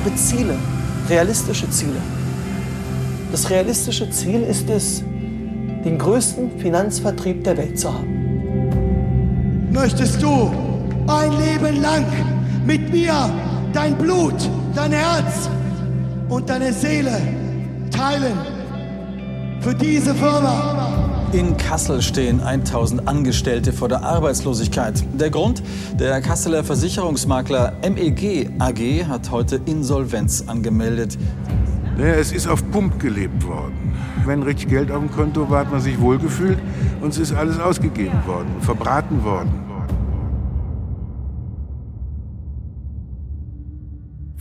habe Ziele, realistische Ziele. Das realistische Ziel ist es, den größten Finanzvertrieb der Welt zu haben. Möchtest du ein Leben lang mit mir dein Blut, dein Herz und deine Seele teilen für diese Firma? In Kassel stehen 1000 Angestellte vor der Arbeitslosigkeit. Der Grund? Der Kasseler Versicherungsmakler MEG AG hat heute Insolvenz angemeldet. Naja, es ist auf Pump gelebt worden. Wenn richtig Geld auf dem Konto war, hat man sich wohlgefühlt und es ist alles ausgegeben worden, verbraten worden.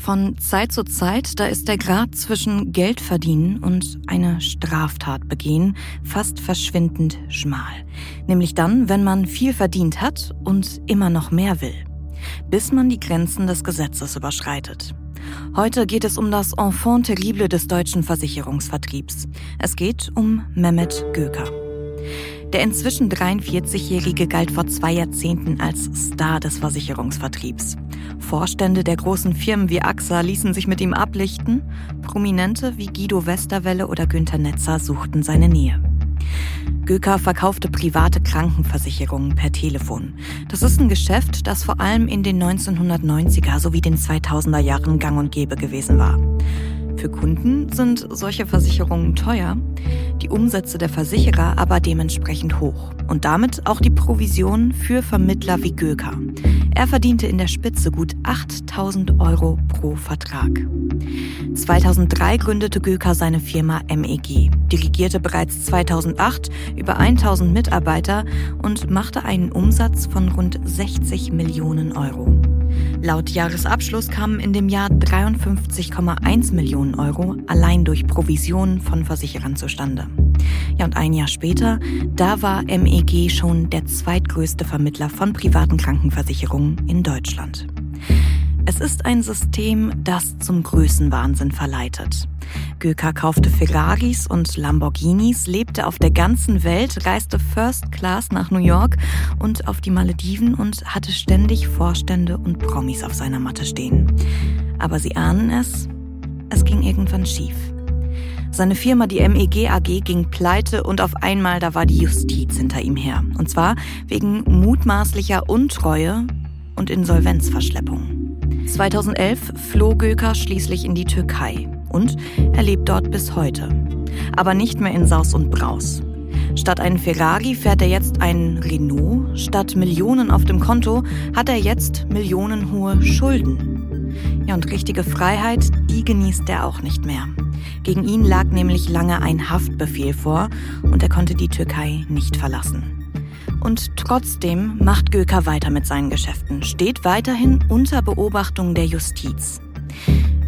Von Zeit zu Zeit, da ist der Grad zwischen Geld verdienen und eine Straftat begehen fast verschwindend schmal. Nämlich dann, wenn man viel verdient hat und immer noch mehr will. Bis man die Grenzen des Gesetzes überschreitet. Heute geht es um das Enfant terrible des deutschen Versicherungsvertriebs. Es geht um Mehmet Göker. Der inzwischen 43-Jährige galt vor zwei Jahrzehnten als Star des Versicherungsvertriebs. Vorstände der großen Firmen wie AXA ließen sich mit ihm ablichten. Prominente wie Guido Westerwelle oder Günter Netzer suchten seine Nähe. Göker verkaufte private Krankenversicherungen per Telefon. Das ist ein Geschäft, das vor allem in den 1990er sowie den 2000er Jahren gang und gäbe gewesen war. Für Kunden sind solche Versicherungen teuer, die Umsätze der Versicherer aber dementsprechend hoch und damit auch die Provision für Vermittler wie Göker. Er verdiente in der Spitze gut 8000 Euro pro Vertrag. 2003 gründete Göker seine Firma MEG, dirigierte bereits 2008 über 1000 Mitarbeiter und machte einen Umsatz von rund 60 Millionen Euro. Laut Jahresabschluss kamen in dem Jahr 53,1 Millionen Euro allein durch Provisionen von Versicherern zustande. Ja, und ein Jahr später, da war MEG schon der zweitgrößte Vermittler von privaten Krankenversicherungen in Deutschland. Es ist ein System, das zum Größenwahnsinn verleitet. Göker kaufte Ferraris und Lamborghinis, lebte auf der ganzen Welt, reiste First Class nach New York und auf die Malediven und hatte ständig Vorstände und Promis auf seiner Matte stehen. Aber Sie ahnen es, es ging irgendwann schief. Seine Firma, die MEG AG, ging pleite und auf einmal da war die Justiz hinter ihm her. Und zwar wegen mutmaßlicher Untreue und Insolvenzverschleppung. 2011 floh Göker schließlich in die Türkei und er lebt dort bis heute. Aber nicht mehr in Saus und Braus. Statt einen Ferrari fährt er jetzt einen Renault. Statt Millionen auf dem Konto hat er jetzt millionenhohe Schulden. Ja, und richtige Freiheit, die genießt er auch nicht mehr. Gegen ihn lag nämlich lange ein Haftbefehl vor und er konnte die Türkei nicht verlassen. Und trotzdem macht Göker weiter mit seinen Geschäften, steht weiterhin unter Beobachtung der Justiz.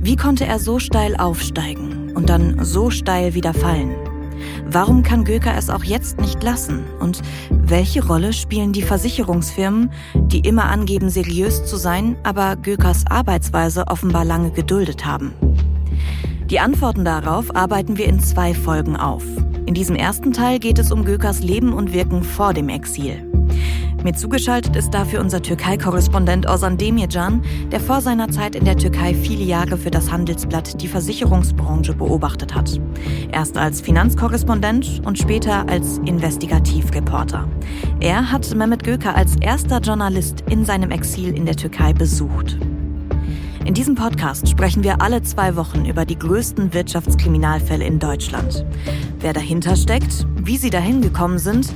Wie konnte er so steil aufsteigen und dann so steil wieder fallen? Warum kann Göker es auch jetzt nicht lassen? Und welche Rolle spielen die Versicherungsfirmen, die immer angeben, seriös zu sein, aber Gökers Arbeitsweise offenbar lange geduldet haben? Die Antworten darauf arbeiten wir in zwei Folgen auf. In diesem ersten Teil geht es um Gökers Leben und Wirken vor dem Exil. Mir zugeschaltet ist dafür unser Türkei-Korrespondent Ozan Demircan, der vor seiner Zeit in der Türkei viele Jahre für das Handelsblatt die Versicherungsbranche beobachtet hat. Erst als Finanzkorrespondent und später als Investigativreporter. Er hat Mehmet Göker als erster Journalist in seinem Exil in der Türkei besucht. In diesem Podcast sprechen wir alle zwei Wochen über die größten Wirtschaftskriminalfälle in Deutschland. Wer dahinter steckt, wie sie dahin gekommen sind,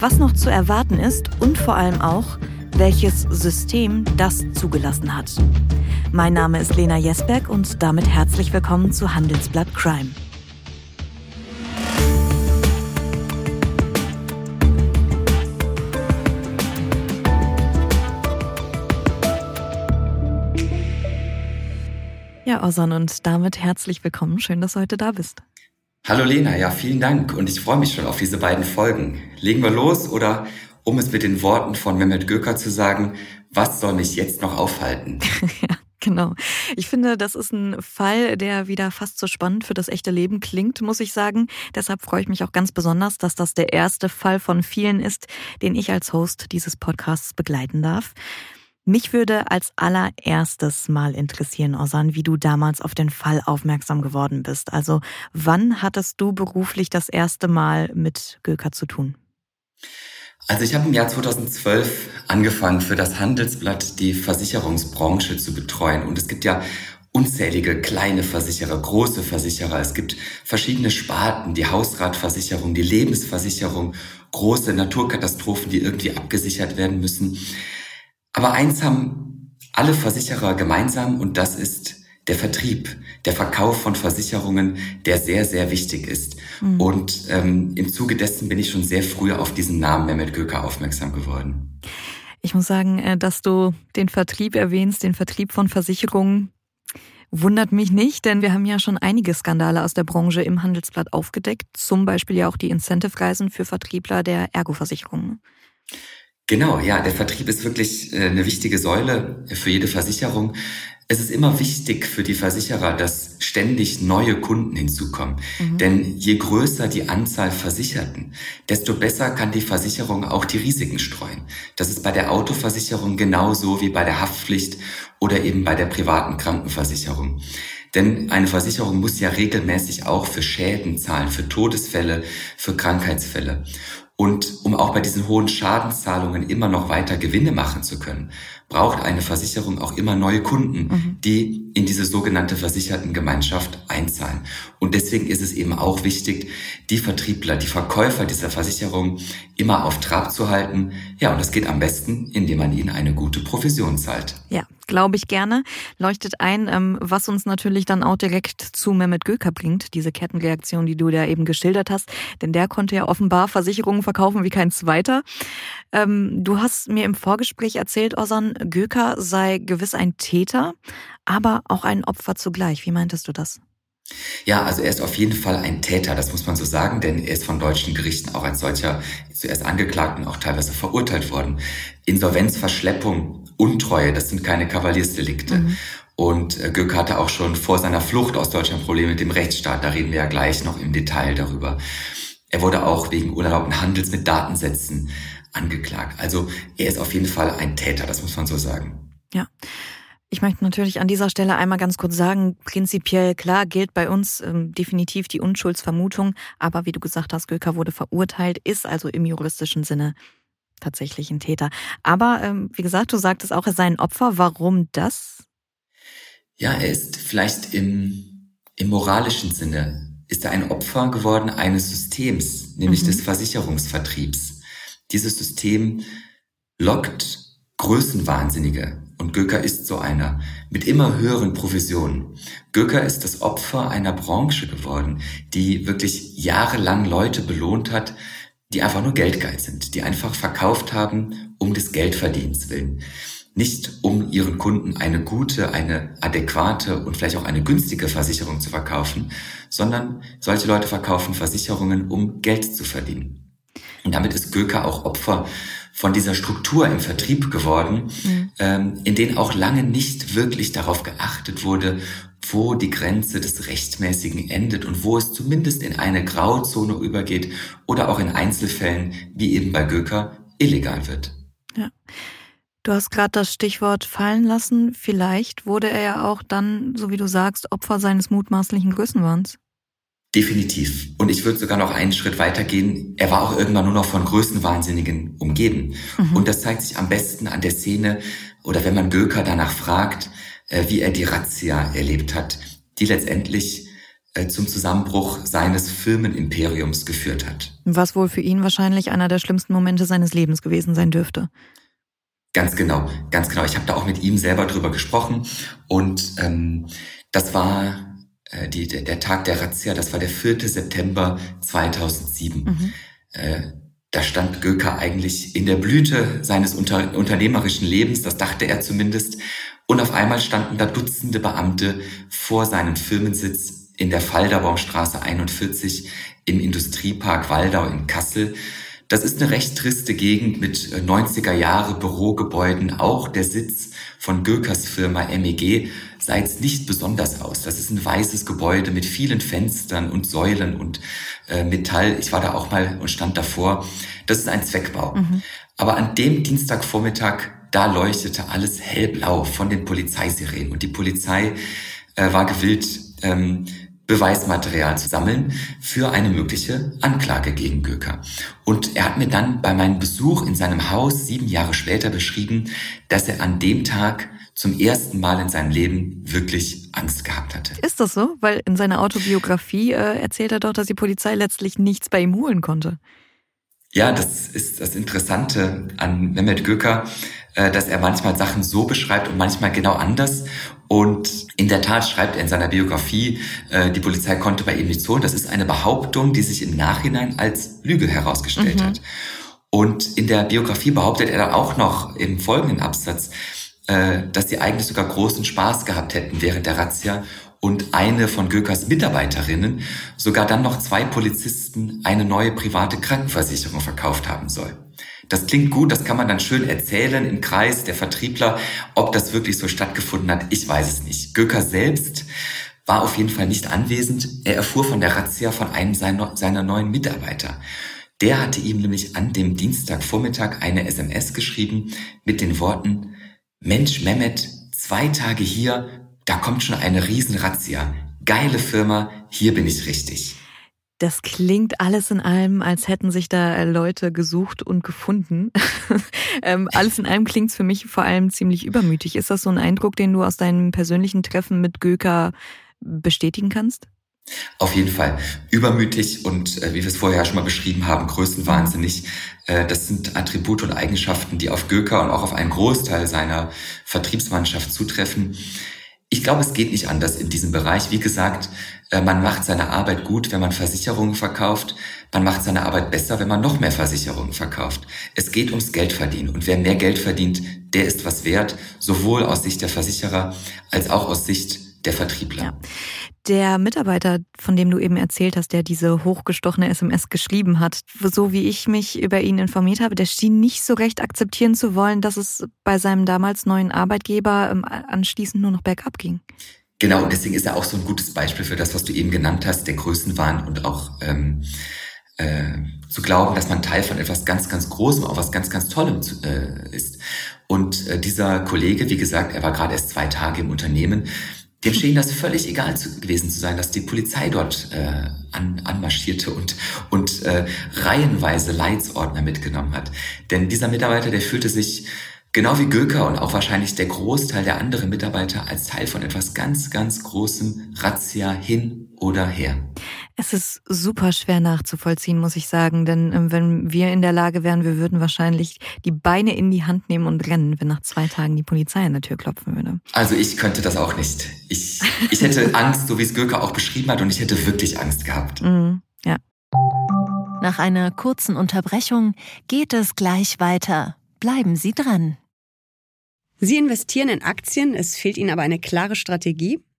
was noch zu erwarten ist und vor allem auch, welches System das zugelassen hat. Mein Name ist Lena Jesberg und damit herzlich willkommen zu Handelsblatt Crime. Ozan, und damit herzlich willkommen. Schön, dass du heute da bist. Hallo Lena, ja, vielen Dank und ich freue mich schon auf diese beiden Folgen. Legen wir los oder, um es mit den Worten von Mehmet Göker zu sagen, was soll mich jetzt noch aufhalten? ja. Genau. Ich finde, das ist ein Fall, der wieder fast so spannend für das echte Leben klingt, muss ich sagen. Deshalb freue ich mich auch ganz besonders, dass das der erste Fall von vielen ist, den ich als Host dieses Podcasts begleiten darf. Mich würde als allererstes mal interessieren, Osan, wie du damals auf den Fall aufmerksam geworden bist. Also wann hattest du beruflich das erste Mal mit Göker zu tun? Also ich habe im Jahr 2012 angefangen, für das Handelsblatt die Versicherungsbranche zu betreuen. Und es gibt ja unzählige kleine Versicherer, große Versicherer. Es gibt verschiedene Sparten, die Hausratversicherung, die Lebensversicherung, große Naturkatastrophen, die irgendwie abgesichert werden müssen. Aber eins haben alle Versicherer gemeinsam und das ist der Vertrieb, der Verkauf von Versicherungen, der sehr, sehr wichtig ist. Mhm. Und ähm, im Zuge dessen bin ich schon sehr früh auf diesen Namen Mehmet Göker aufmerksam geworden. Ich muss sagen, äh, dass du den Vertrieb erwähnst, den Vertrieb von Versicherungen, wundert mich nicht, denn wir haben ja schon einige Skandale aus der Branche im Handelsblatt aufgedeckt, zum Beispiel ja auch die Incentive-Reisen für Vertriebler der Ergo-Versicherungen. Genau, ja, der Vertrieb ist wirklich äh, eine wichtige Säule für jede Versicherung. Es ist immer wichtig für die Versicherer, dass ständig neue Kunden hinzukommen. Mhm. Denn je größer die Anzahl Versicherten, desto besser kann die Versicherung auch die Risiken streuen. Das ist bei der Autoversicherung genauso wie bei der Haftpflicht oder eben bei der privaten Krankenversicherung. Denn eine Versicherung muss ja regelmäßig auch für Schäden zahlen, für Todesfälle, für Krankheitsfälle. Und um auch bei diesen hohen Schadenszahlungen immer noch weiter Gewinne machen zu können, braucht eine Versicherung auch immer neue Kunden, mhm. die in diese sogenannte Versichertengemeinschaft einzahlen. Und deswegen ist es eben auch wichtig, die Vertriebler, die Verkäufer dieser Versicherung immer auf Trab zu halten. Ja, und das geht am besten, indem man ihnen eine gute Provision zahlt. Ja, glaube ich gerne. Leuchtet ein, ähm, was uns natürlich dann auch direkt zu Mehmet Göker bringt, diese Kettenreaktion, die du da eben geschildert hast. Denn der konnte ja offenbar Versicherungen verkaufen wie kein zweiter. Ähm, du hast mir im Vorgespräch erzählt, Osan, Göker sei gewiss ein Täter, aber auch ein Opfer zugleich. Wie meintest du das? Ja, also er ist auf jeden Fall ein Täter, das muss man so sagen, denn er ist von deutschen Gerichten auch als solcher zuerst angeklagt und auch teilweise verurteilt worden. Insolvenz, Verschleppung, Untreue, das sind keine Kavaliersdelikte. Mhm. Und äh, Göck hatte auch schon vor seiner Flucht aus Deutschland Probleme mit dem Rechtsstaat. Da reden wir ja gleich noch im Detail darüber. Er wurde auch wegen unerlaubten Handels mit Datensätzen angeklagt. Also er ist auf jeden Fall ein Täter, das muss man so sagen. Ja. Ich möchte natürlich an dieser Stelle einmal ganz kurz sagen, prinzipiell klar gilt bei uns ähm, definitiv die Unschuldsvermutung, aber wie du gesagt hast, Göker wurde verurteilt, ist also im juristischen Sinne tatsächlich ein Täter. Aber ähm, wie gesagt, du sagtest auch, er sei ein Opfer. Warum das? Ja, er ist vielleicht im, im moralischen Sinne, ist er ein Opfer geworden eines Systems, nämlich mhm. des Versicherungsvertriebs. Dieses System lockt Größenwahnsinnige und Göker ist so einer, mit immer höheren Provisionen. Göker ist das Opfer einer Branche geworden, die wirklich jahrelang Leute belohnt hat, die einfach nur geldgeil sind, die einfach verkauft haben um des Geldverdienens willen. Nicht um ihren Kunden eine gute, eine adäquate und vielleicht auch eine günstige Versicherung zu verkaufen, sondern solche Leute verkaufen Versicherungen, um Geld zu verdienen. Und damit ist Göker auch Opfer von dieser Struktur im Vertrieb geworden, mhm. ähm, in denen auch lange nicht wirklich darauf geachtet wurde, wo die Grenze des Rechtmäßigen endet und wo es zumindest in eine Grauzone übergeht oder auch in Einzelfällen, wie eben bei Göker, illegal wird. Ja. Du hast gerade das Stichwort fallen lassen. Vielleicht wurde er ja auch dann, so wie du sagst, Opfer seines mutmaßlichen Größenwahns. Definitiv. Und ich würde sogar noch einen Schritt weitergehen. Er war auch irgendwann nur noch von Größenwahnsinnigen umgeben. Mhm. Und das zeigt sich am besten an der Szene oder wenn man Göker danach fragt, äh, wie er die Razzia erlebt hat, die letztendlich äh, zum Zusammenbruch seines Firmenimperiums geführt hat. Was wohl für ihn wahrscheinlich einer der schlimmsten Momente seines Lebens gewesen sein dürfte. Ganz genau, ganz genau. Ich habe da auch mit ihm selber drüber gesprochen und ähm, das war äh, die, der, Tag der Razzia, das war der 4. September 2007. Mhm. Äh, da stand Göker eigentlich in der Blüte seines unter, unternehmerischen Lebens, das dachte er zumindest. Und auf einmal standen da Dutzende Beamte vor seinem Firmensitz in der Falderbaumstraße 41 im Industriepark Waldau in Kassel. Das ist eine recht triste Gegend mit 90er Jahre Bürogebäuden, auch der Sitz von Gökers Firma MEG sah jetzt nicht besonders aus. Das ist ein weißes Gebäude mit vielen Fenstern und Säulen und äh, Metall. Ich war da auch mal und stand davor. Das ist ein Zweckbau. Mhm. Aber an dem Dienstagvormittag da leuchtete alles hellblau von den Polizeisirenen. Und die Polizei äh, war gewillt, ähm, Beweismaterial zu sammeln für eine mögliche Anklage gegen Göker. Und er hat mir dann bei meinem Besuch in seinem Haus sieben Jahre später beschrieben, dass er an dem Tag zum ersten Mal in seinem Leben wirklich Angst gehabt hatte. Ist das so? Weil in seiner Autobiografie äh, erzählt er doch, dass die Polizei letztlich nichts bei ihm holen konnte. Ja, das ist das Interessante an Mehmet Göker, äh, dass er manchmal Sachen so beschreibt und manchmal genau anders. Und in der Tat schreibt er in seiner Biografie, äh, die Polizei konnte bei ihm nichts holen. Das ist eine Behauptung, die sich im Nachhinein als Lüge herausgestellt mhm. hat. Und in der Biografie behauptet er dann auch noch im folgenden Absatz, äh, dass sie eigentlich sogar großen Spaß gehabt hätten während der Razzia und eine von Gökers Mitarbeiterinnen sogar dann noch zwei Polizisten eine neue private Krankenversicherung verkauft haben soll. Das klingt gut, das kann man dann schön erzählen im Kreis der Vertriebler. Ob das wirklich so stattgefunden hat, ich weiß es nicht. Göker selbst war auf jeden Fall nicht anwesend. Er erfuhr von der Razzia von einem seiner neuen Mitarbeiter. Der hatte ihm nämlich an dem Dienstagvormittag eine SMS geschrieben mit den Worten, Mensch Mehmet, zwei Tage hier, da kommt schon eine Riesenrazzia. Geile Firma, hier bin ich richtig. Das klingt alles in allem, als hätten sich da äh, Leute gesucht und gefunden. ähm, alles in allem klingt es für mich vor allem ziemlich übermütig. Ist das so ein Eindruck, den du aus deinem persönlichen Treffen mit Göker bestätigen kannst? Auf jeden Fall. Übermütig und äh, wie wir es vorher schon mal beschrieben haben, größenwahnsinnig. Äh, das sind Attribute und Eigenschaften, die auf Göker und auch auf einen Großteil seiner Vertriebsmannschaft zutreffen. Ich glaube, es geht nicht anders in diesem Bereich. Wie gesagt, äh, man macht seine Arbeit gut, wenn man Versicherungen verkauft. Man macht seine Arbeit besser, wenn man noch mehr Versicherungen verkauft. Es geht ums Geldverdienen. Und wer mehr Geld verdient, der ist was wert, sowohl aus Sicht der Versicherer als auch aus Sicht der Vertriebler. Ja. Der Mitarbeiter, von dem du eben erzählt hast, der diese hochgestochene SMS geschrieben hat, so wie ich mich über ihn informiert habe, der schien nicht so recht akzeptieren zu wollen, dass es bei seinem damals neuen Arbeitgeber ähm, anschließend nur noch bergab ging. Genau, und deswegen ist er auch so ein gutes Beispiel für das, was du eben genannt hast, der Größenwahn und auch ähm, äh, zu glauben, dass man Teil von etwas ganz, ganz Großem, auch was ganz, ganz Tollem äh, ist. Und äh, dieser Kollege, wie gesagt, er war gerade erst zwei Tage im Unternehmen, dem schien das völlig egal zu, gewesen zu sein, dass die Polizei dort äh, an, anmarschierte und, und äh, reihenweise Leitsordner mitgenommen hat. Denn dieser Mitarbeiter, der fühlte sich genau wie Göker und auch wahrscheinlich der Großteil der anderen Mitarbeiter als Teil von etwas ganz, ganz großem Razzia hin oder her. Es ist super schwer nachzuvollziehen, muss ich sagen, denn ähm, wenn wir in der Lage wären, wir würden wahrscheinlich die Beine in die Hand nehmen und rennen, wenn nach zwei Tagen die Polizei an der Tür klopfen würde. Also ich könnte das auch nicht. Ich, ich hätte Angst, so wie es Göker auch beschrieben hat, und ich hätte wirklich Angst gehabt. Mm, ja. Nach einer kurzen Unterbrechung geht es gleich weiter. Bleiben Sie dran. Sie investieren in Aktien, es fehlt Ihnen aber eine klare Strategie.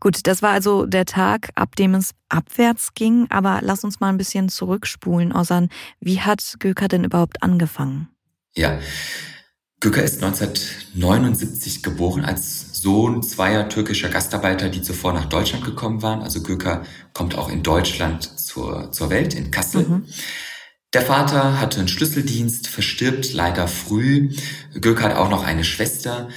Gut, das war also der Tag, ab dem es abwärts ging. Aber lass uns mal ein bisschen zurückspulen, Osan. Wie hat Göker denn überhaupt angefangen? Ja, Göker ist 1979 geboren als Sohn zweier türkischer Gastarbeiter, die zuvor nach Deutschland gekommen waren. Also Göker kommt auch in Deutschland zur, zur Welt, in Kassel. Mhm. Der Vater hatte einen Schlüsseldienst, verstirbt leider früh. Göker hat auch noch eine Schwester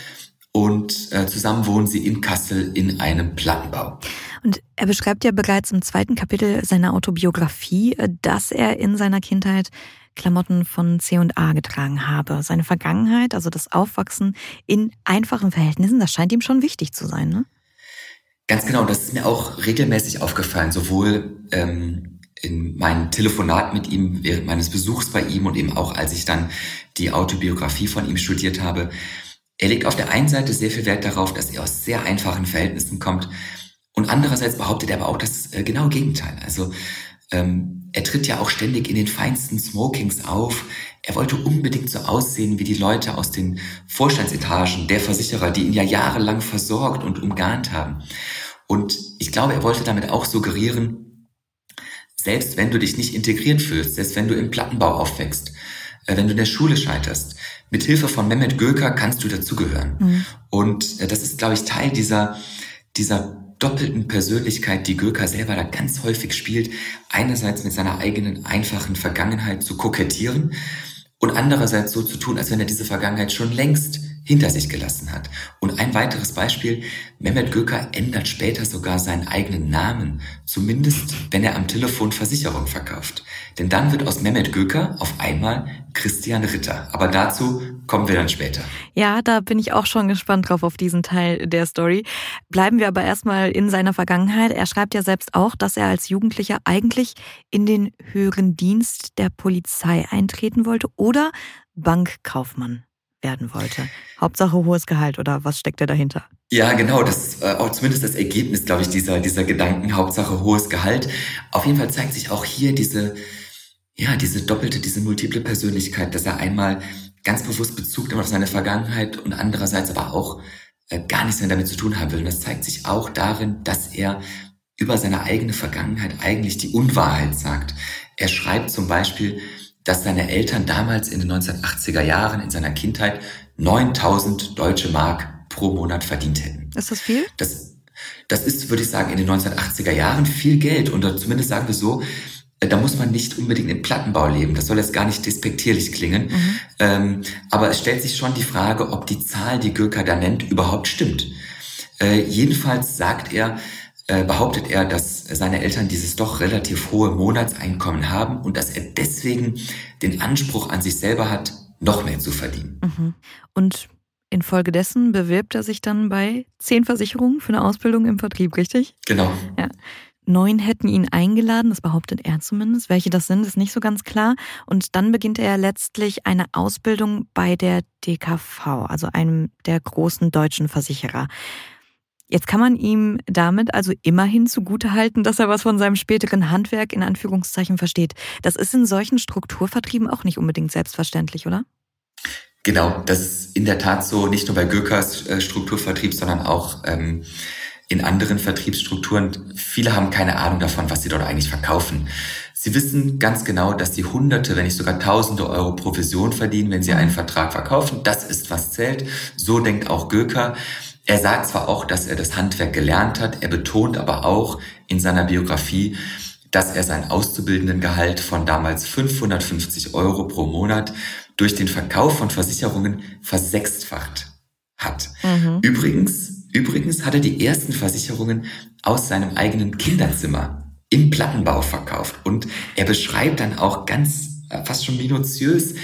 und äh, zusammen wohnen sie in Kassel in einem Plattenbau. Und er beschreibt ja bereits im zweiten Kapitel seiner Autobiografie, äh, dass er in seiner Kindheit Klamotten von C&A getragen habe. Seine Vergangenheit, also das Aufwachsen in einfachen Verhältnissen, das scheint ihm schon wichtig zu sein, ne? Ganz genau, das ist mir auch regelmäßig aufgefallen, sowohl ähm, in meinem Telefonat mit ihm während meines Besuchs bei ihm und eben auch als ich dann die Autobiografie von ihm studiert habe. Er legt auf der einen Seite sehr viel Wert darauf, dass er aus sehr einfachen Verhältnissen kommt und andererseits behauptet er aber auch das äh, genaue Gegenteil. Also ähm, er tritt ja auch ständig in den feinsten Smokings auf. Er wollte unbedingt so aussehen wie die Leute aus den Vorstandsetagen der Versicherer, die ihn ja jahrelang versorgt und umgarnt haben. Und ich glaube, er wollte damit auch suggerieren, selbst wenn du dich nicht integriert fühlst, selbst wenn du im Plattenbau aufwächst, äh, wenn du in der Schule scheiterst, mit Hilfe von Mehmet Göker kannst du dazugehören. Mhm. Und äh, das ist, glaube ich, Teil dieser, dieser doppelten Persönlichkeit, die Göker selber da ganz häufig spielt, einerseits mit seiner eigenen einfachen Vergangenheit zu kokettieren und andererseits so zu tun, als wenn er diese Vergangenheit schon längst hinter sich gelassen hat. Und ein weiteres Beispiel, Mehmet Göker ändert später sogar seinen eigenen Namen, zumindest wenn er am Telefon Versicherung verkauft. Denn dann wird aus Mehmet Göker auf einmal Christian Ritter. Aber dazu kommen wir dann später. Ja, da bin ich auch schon gespannt drauf auf diesen Teil der Story. Bleiben wir aber erstmal in seiner Vergangenheit. Er schreibt ja selbst auch, dass er als Jugendlicher eigentlich in den höheren Dienst der Polizei eintreten wollte oder Bankkaufmann werden wollte. Hauptsache hohes Gehalt oder was steckt er dahinter? Ja, genau, das äh, auch zumindest das Ergebnis, glaube ich, dieser, dieser Gedanken, Hauptsache hohes Gehalt. Auf jeden Fall zeigt sich auch hier diese, ja, diese doppelte, diese multiple Persönlichkeit, dass er einmal ganz bewusst Bezug nimmt auf seine Vergangenheit und andererseits aber auch äh, gar nichts mehr damit zu tun haben will. Und das zeigt sich auch darin, dass er über seine eigene Vergangenheit eigentlich die Unwahrheit sagt. Er schreibt zum Beispiel, dass seine Eltern damals in den 1980er Jahren in seiner Kindheit 9000 deutsche Mark pro Monat verdient hätten. Ist das viel? Das, das ist, würde ich sagen, in den 1980er Jahren viel Geld. Und zumindest sagen wir so, äh, da muss man nicht unbedingt im Plattenbau leben. Das soll jetzt gar nicht despektierlich klingen. Mhm. Ähm, aber es stellt sich schon die Frage, ob die Zahl, die Gürker da nennt, überhaupt stimmt. Äh, jedenfalls sagt er, behauptet er, dass seine Eltern dieses doch relativ hohe Monatseinkommen haben und dass er deswegen den Anspruch an sich selber hat, noch mehr zu verdienen. Mhm. Und infolgedessen bewirbt er sich dann bei zehn Versicherungen für eine Ausbildung im Vertrieb, richtig? Genau. Ja. Neun hätten ihn eingeladen, das behauptet er zumindest. Welche das sind, ist nicht so ganz klar. Und dann beginnt er letztlich eine Ausbildung bei der DKV, also einem der großen deutschen Versicherer. Jetzt kann man ihm damit also immerhin zugutehalten, dass er was von seinem späteren Handwerk in Anführungszeichen versteht. Das ist in solchen Strukturvertrieben auch nicht unbedingt selbstverständlich, oder? Genau, das ist in der Tat so, nicht nur bei Gürkers äh, Strukturvertrieb, sondern auch ähm, in anderen Vertriebsstrukturen. Viele haben keine Ahnung davon, was sie dort eigentlich verkaufen. Sie wissen ganz genau, dass sie Hunderte, wenn nicht sogar Tausende Euro Provision verdienen, wenn sie einen Vertrag verkaufen. Das ist, was zählt. So denkt auch Göker. Er sagt zwar auch, dass er das Handwerk gelernt hat, er betont aber auch in seiner Biografie, dass er sein Auszubildendengehalt von damals 550 Euro pro Monat durch den Verkauf von Versicherungen versechsfacht hat. Mhm. Übrigens, übrigens hat er die ersten Versicherungen aus seinem eigenen Kinderzimmer im Plattenbau verkauft und er beschreibt dann auch ganz äh, fast schon minutiös,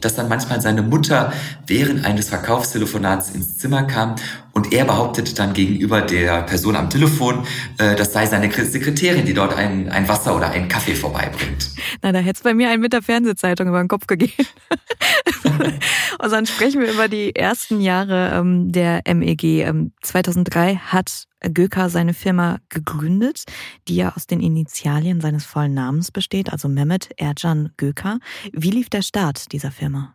dass dann manchmal seine Mutter während eines Verkaufstelefonats ins Zimmer kam und er behauptete dann gegenüber der Person am Telefon, äh, das sei seine Sekretärin, die dort ein, ein Wasser oder einen Kaffee vorbeibringt. Na, da hätte es bei mir einen mit der Fernsehzeitung über den Kopf gegeben. und dann sprechen wir über die ersten Jahre ähm, der MEG. Ähm, 2003 hat Göker seine Firma gegründet, die ja aus den Initialien seines vollen Namens besteht, also Mehmet Ercan Göker. Wie lief der Start dieser Firma?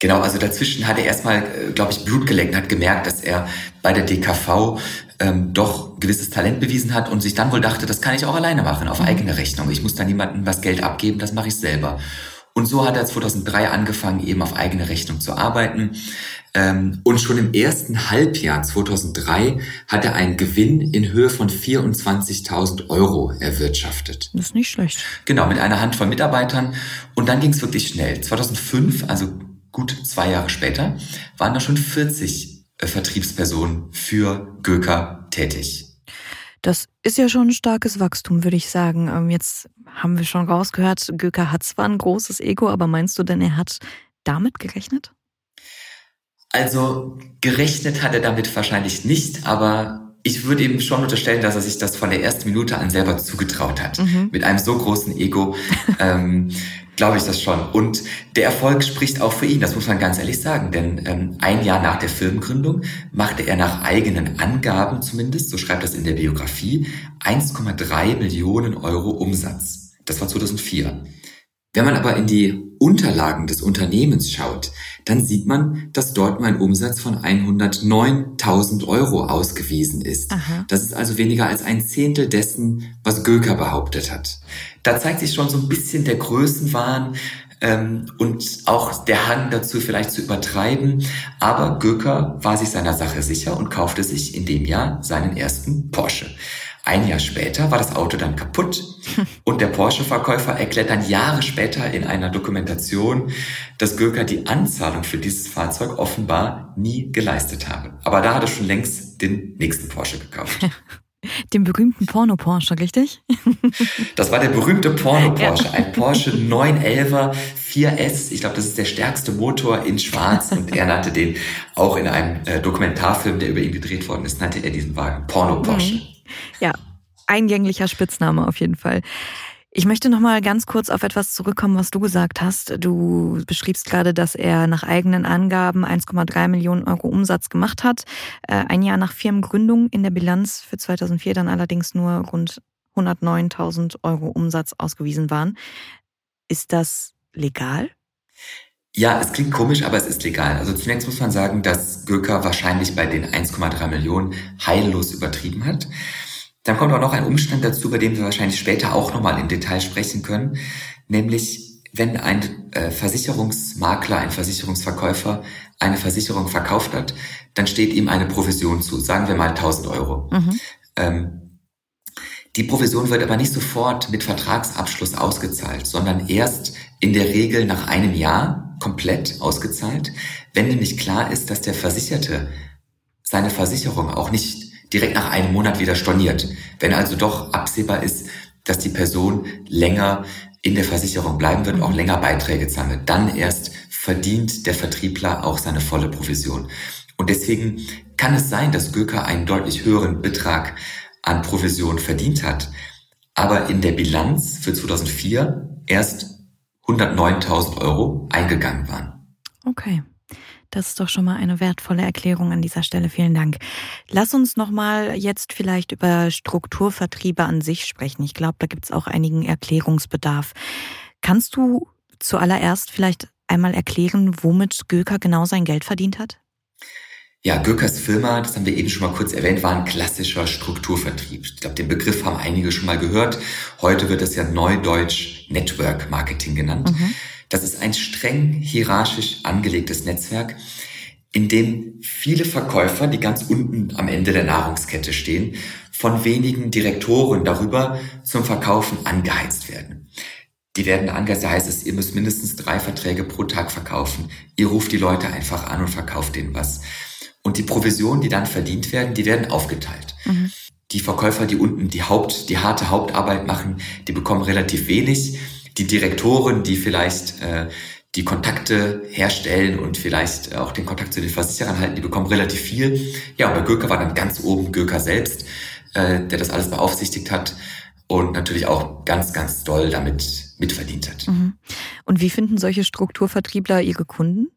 Genau, also dazwischen hat er erstmal, äh, glaube ich, Blut geleckt, hat gemerkt, dass er bei der DKV ähm, doch gewisses Talent bewiesen hat und sich dann wohl dachte, das kann ich auch alleine machen, auf mhm. eigene Rechnung. Ich muss da niemandem was Geld abgeben, das mache ich selber. Und so hat er 2003 angefangen, eben auf eigene Rechnung zu arbeiten. Ähm, und schon im ersten Halbjahr 2003 hat er einen Gewinn in Höhe von 24.000 Euro erwirtschaftet. Das ist nicht schlecht. Genau, mit einer Handvoll Mitarbeitern. Und dann ging es wirklich schnell. 2005, also gut zwei Jahre später, waren da schon 40 äh, Vertriebspersonen für Göker tätig. Das ist ja schon ein starkes Wachstum, würde ich sagen. Ähm, jetzt haben wir schon rausgehört, Göker hat zwar ein großes Ego, aber meinst du denn, er hat damit gerechnet? Also gerechnet hat er damit wahrscheinlich nicht, aber ich würde ihm schon unterstellen, dass er sich das von der ersten Minute an selber zugetraut hat. Mhm. Mit einem so großen Ego ähm, glaube ich das schon. Und der Erfolg spricht auch für ihn, das muss man ganz ehrlich sagen. Denn ähm, ein Jahr nach der Firmengründung machte er nach eigenen Angaben zumindest, so schreibt das in der Biografie, 1,3 Millionen Euro Umsatz. Das war 2004. Wenn man aber in die Unterlagen des Unternehmens schaut, dann sieht man, dass dort nur ein Umsatz von 109.000 Euro ausgewiesen ist. Aha. Das ist also weniger als ein Zehntel dessen, was Göker behauptet hat. Da zeigt sich schon so ein bisschen der Größenwahn ähm, und auch der Hang dazu vielleicht zu übertreiben. Aber Göker war sich seiner Sache sicher und kaufte sich in dem Jahr seinen ersten Porsche. Ein Jahr später war das Auto dann kaputt und der Porsche-Verkäufer erklärt dann Jahre später in einer Dokumentation, dass Göker die Anzahlung für dieses Fahrzeug offenbar nie geleistet habe. Aber da hat er schon längst den nächsten Porsche gekauft. Den berühmten Porno-Porsche, richtig? Das war der berühmte Porno-Porsche, ja. ein Porsche 911er 4S. Ich glaube, das ist der stärkste Motor in Schwarz und er nannte den auch in einem äh, Dokumentarfilm, der über ihn gedreht worden ist, nannte er diesen Wagen Porno-Porsche. Mhm. Ja, eingänglicher Spitzname auf jeden Fall. Ich möchte noch mal ganz kurz auf etwas zurückkommen, was du gesagt hast. Du beschriebst gerade, dass er nach eigenen Angaben 1,3 Millionen Euro Umsatz gemacht hat. Äh, ein Jahr nach Firmengründung in der Bilanz für 2004 dann allerdings nur rund 109.000 Euro Umsatz ausgewiesen waren. Ist das legal? Ja, es klingt komisch, aber es ist legal. Also zunächst muss man sagen, dass Göker wahrscheinlich bei den 1,3 Millionen heillos übertrieben hat. Dann kommt auch noch ein Umstand dazu, bei dem wir wahrscheinlich später auch nochmal im Detail sprechen können, nämlich wenn ein äh, Versicherungsmakler, ein Versicherungsverkäufer eine Versicherung verkauft hat, dann steht ihm eine Provision zu, sagen wir mal 1000 Euro. Mhm. Ähm, die Provision wird aber nicht sofort mit Vertragsabschluss ausgezahlt, sondern erst in der Regel nach einem Jahr komplett ausgezahlt, wenn nämlich klar ist, dass der Versicherte seine Versicherung auch nicht direkt nach einem Monat wieder storniert. Wenn also doch absehbar ist, dass die Person länger in der Versicherung bleiben wird, auch länger Beiträge zahlen wird, dann erst verdient der Vertriebler auch seine volle Provision. Und deswegen kann es sein, dass Göker einen deutlich höheren Betrag an Provision verdient hat, aber in der Bilanz für 2004 erst 109.000 Euro eingegangen waren. Okay. Das ist doch schon mal eine wertvolle Erklärung an dieser Stelle. Vielen Dank. Lass uns noch mal jetzt vielleicht über Strukturvertriebe an sich sprechen. Ich glaube, da gibt es auch einigen Erklärungsbedarf. Kannst du zuallererst vielleicht einmal erklären, womit Göker genau sein Geld verdient hat? Ja, Gökers Firma, das haben wir eben schon mal kurz erwähnt, war ein klassischer Strukturvertrieb. Ich glaube, den Begriff haben einige schon mal gehört. Heute wird das ja Neudeutsch Network Marketing genannt. Mhm. Das ist ein streng hierarchisch angelegtes Netzwerk, in dem viele Verkäufer, die ganz unten am Ende der Nahrungskette stehen, von wenigen Direktoren darüber zum Verkaufen angeheizt werden. Die werden angeheizt, da heißt es, ihr müsst mindestens drei Verträge pro Tag verkaufen. Ihr ruft die Leute einfach an und verkauft denen was. Und die Provisionen, die dann verdient werden, die werden aufgeteilt. Mhm. Die Verkäufer, die unten die Haupt, die harte Hauptarbeit machen, die bekommen relativ wenig. Die Direktoren, die vielleicht äh, die Kontakte herstellen und vielleicht auch den Kontakt zu den Versicherern halten, die bekommen relativ viel. Ja, und bei Gürker war dann ganz oben Gürker selbst, äh, der das alles beaufsichtigt hat und natürlich auch ganz, ganz doll damit mitverdient hat. Mhm. Und wie finden solche Strukturvertriebler ihre Kunden?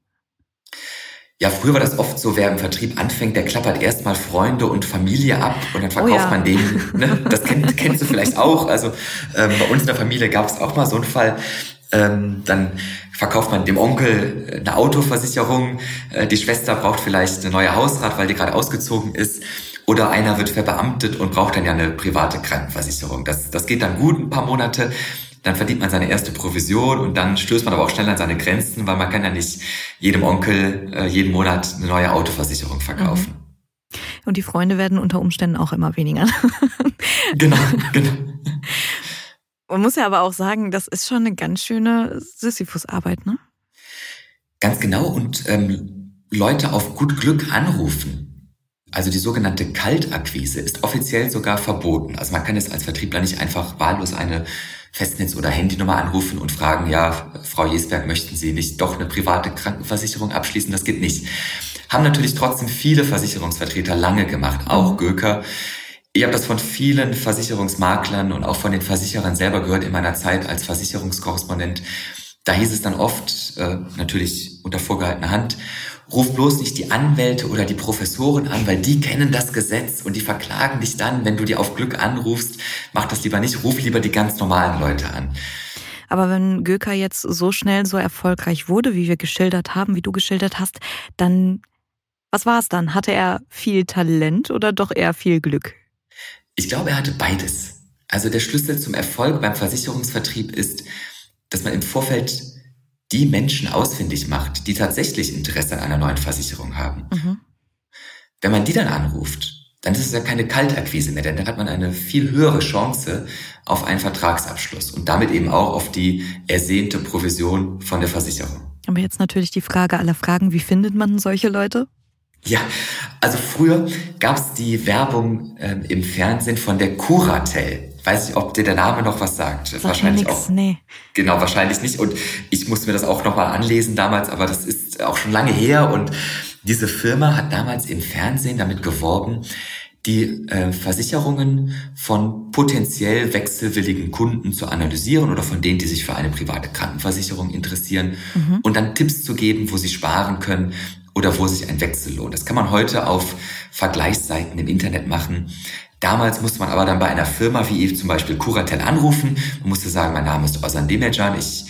Ja, früher war das oft so, wer im Vertrieb anfängt, der klappert erstmal Freunde und Familie ab und dann verkauft oh ja. man denen. Ne? Das kenn, kennst du vielleicht auch. Also ähm, bei uns in der Familie gab es auch mal so einen Fall. Ähm, dann verkauft man dem Onkel eine Autoversicherung, äh, die Schwester braucht vielleicht eine neue Hausrat, weil die gerade ausgezogen ist. Oder einer wird verbeamtet und braucht dann ja eine private Krankenversicherung. Das, das geht dann gut ein paar Monate dann verdient man seine erste Provision und dann stößt man aber auch schnell an seine Grenzen, weil man kann ja nicht jedem Onkel äh, jeden Monat eine neue Autoversicherung verkaufen. Mhm. Und die Freunde werden unter Umständen auch immer weniger. genau, genau. Man muss ja aber auch sagen, das ist schon eine ganz schöne Sisyphus-Arbeit, ne? Ganz genau. Und ähm, Leute auf gut Glück anrufen. Also die sogenannte Kaltakquise ist offiziell sogar verboten. Also man kann es als Vertriebler nicht einfach wahllos eine Festnetz- oder Handynummer anrufen und fragen, ja, Frau Jesberg, möchten Sie nicht doch eine private Krankenversicherung abschließen? Das geht nicht. Haben natürlich trotzdem viele Versicherungsvertreter lange gemacht, auch mhm. Göker. Ich habe das von vielen Versicherungsmaklern und auch von den Versicherern selber gehört in meiner Zeit als Versicherungskorrespondent. Da hieß es dann oft, äh, natürlich unter vorgehaltener Hand, Ruf bloß nicht die Anwälte oder die Professoren an, weil die kennen das Gesetz und die verklagen dich dann, wenn du die auf Glück anrufst. Mach das lieber nicht, ruf lieber die ganz normalen Leute an. Aber wenn Göker jetzt so schnell so erfolgreich wurde, wie wir geschildert haben, wie du geschildert hast, dann, was war es dann? Hatte er viel Talent oder doch eher viel Glück? Ich glaube, er hatte beides. Also der Schlüssel zum Erfolg beim Versicherungsvertrieb ist, dass man im Vorfeld die Menschen ausfindig macht, die tatsächlich Interesse an einer neuen Versicherung haben. Mhm. Wenn man die dann anruft, dann ist es ja keine Kaltakquise mehr, denn dann hat man eine viel höhere Chance auf einen Vertragsabschluss und damit eben auch auf die ersehnte Provision von der Versicherung. Aber jetzt natürlich die Frage aller Fragen, wie findet man solche Leute? Ja, also früher gab es die Werbung ähm, im Fernsehen von der Curatel. Weiß ich, ob dir der Name noch was sagt. sagt wahrscheinlich nix, auch. Nee. Genau, wahrscheinlich nicht. Und ich musste mir das auch nochmal anlesen damals, aber das ist auch schon lange her. Und diese Firma hat damals im Fernsehen damit geworben, die äh, Versicherungen von potenziell wechselwilligen Kunden zu analysieren oder von denen, die sich für eine private Krankenversicherung interessieren mhm. und dann Tipps zu geben, wo sie sparen können oder wo sich ein Wechsel lohnt. Das kann man heute auf Vergleichsseiten im Internet machen. Damals musste man aber dann bei einer Firma wie zum Beispiel Curatel anrufen und musste sagen, mein Name ist Ozan Demircan, ich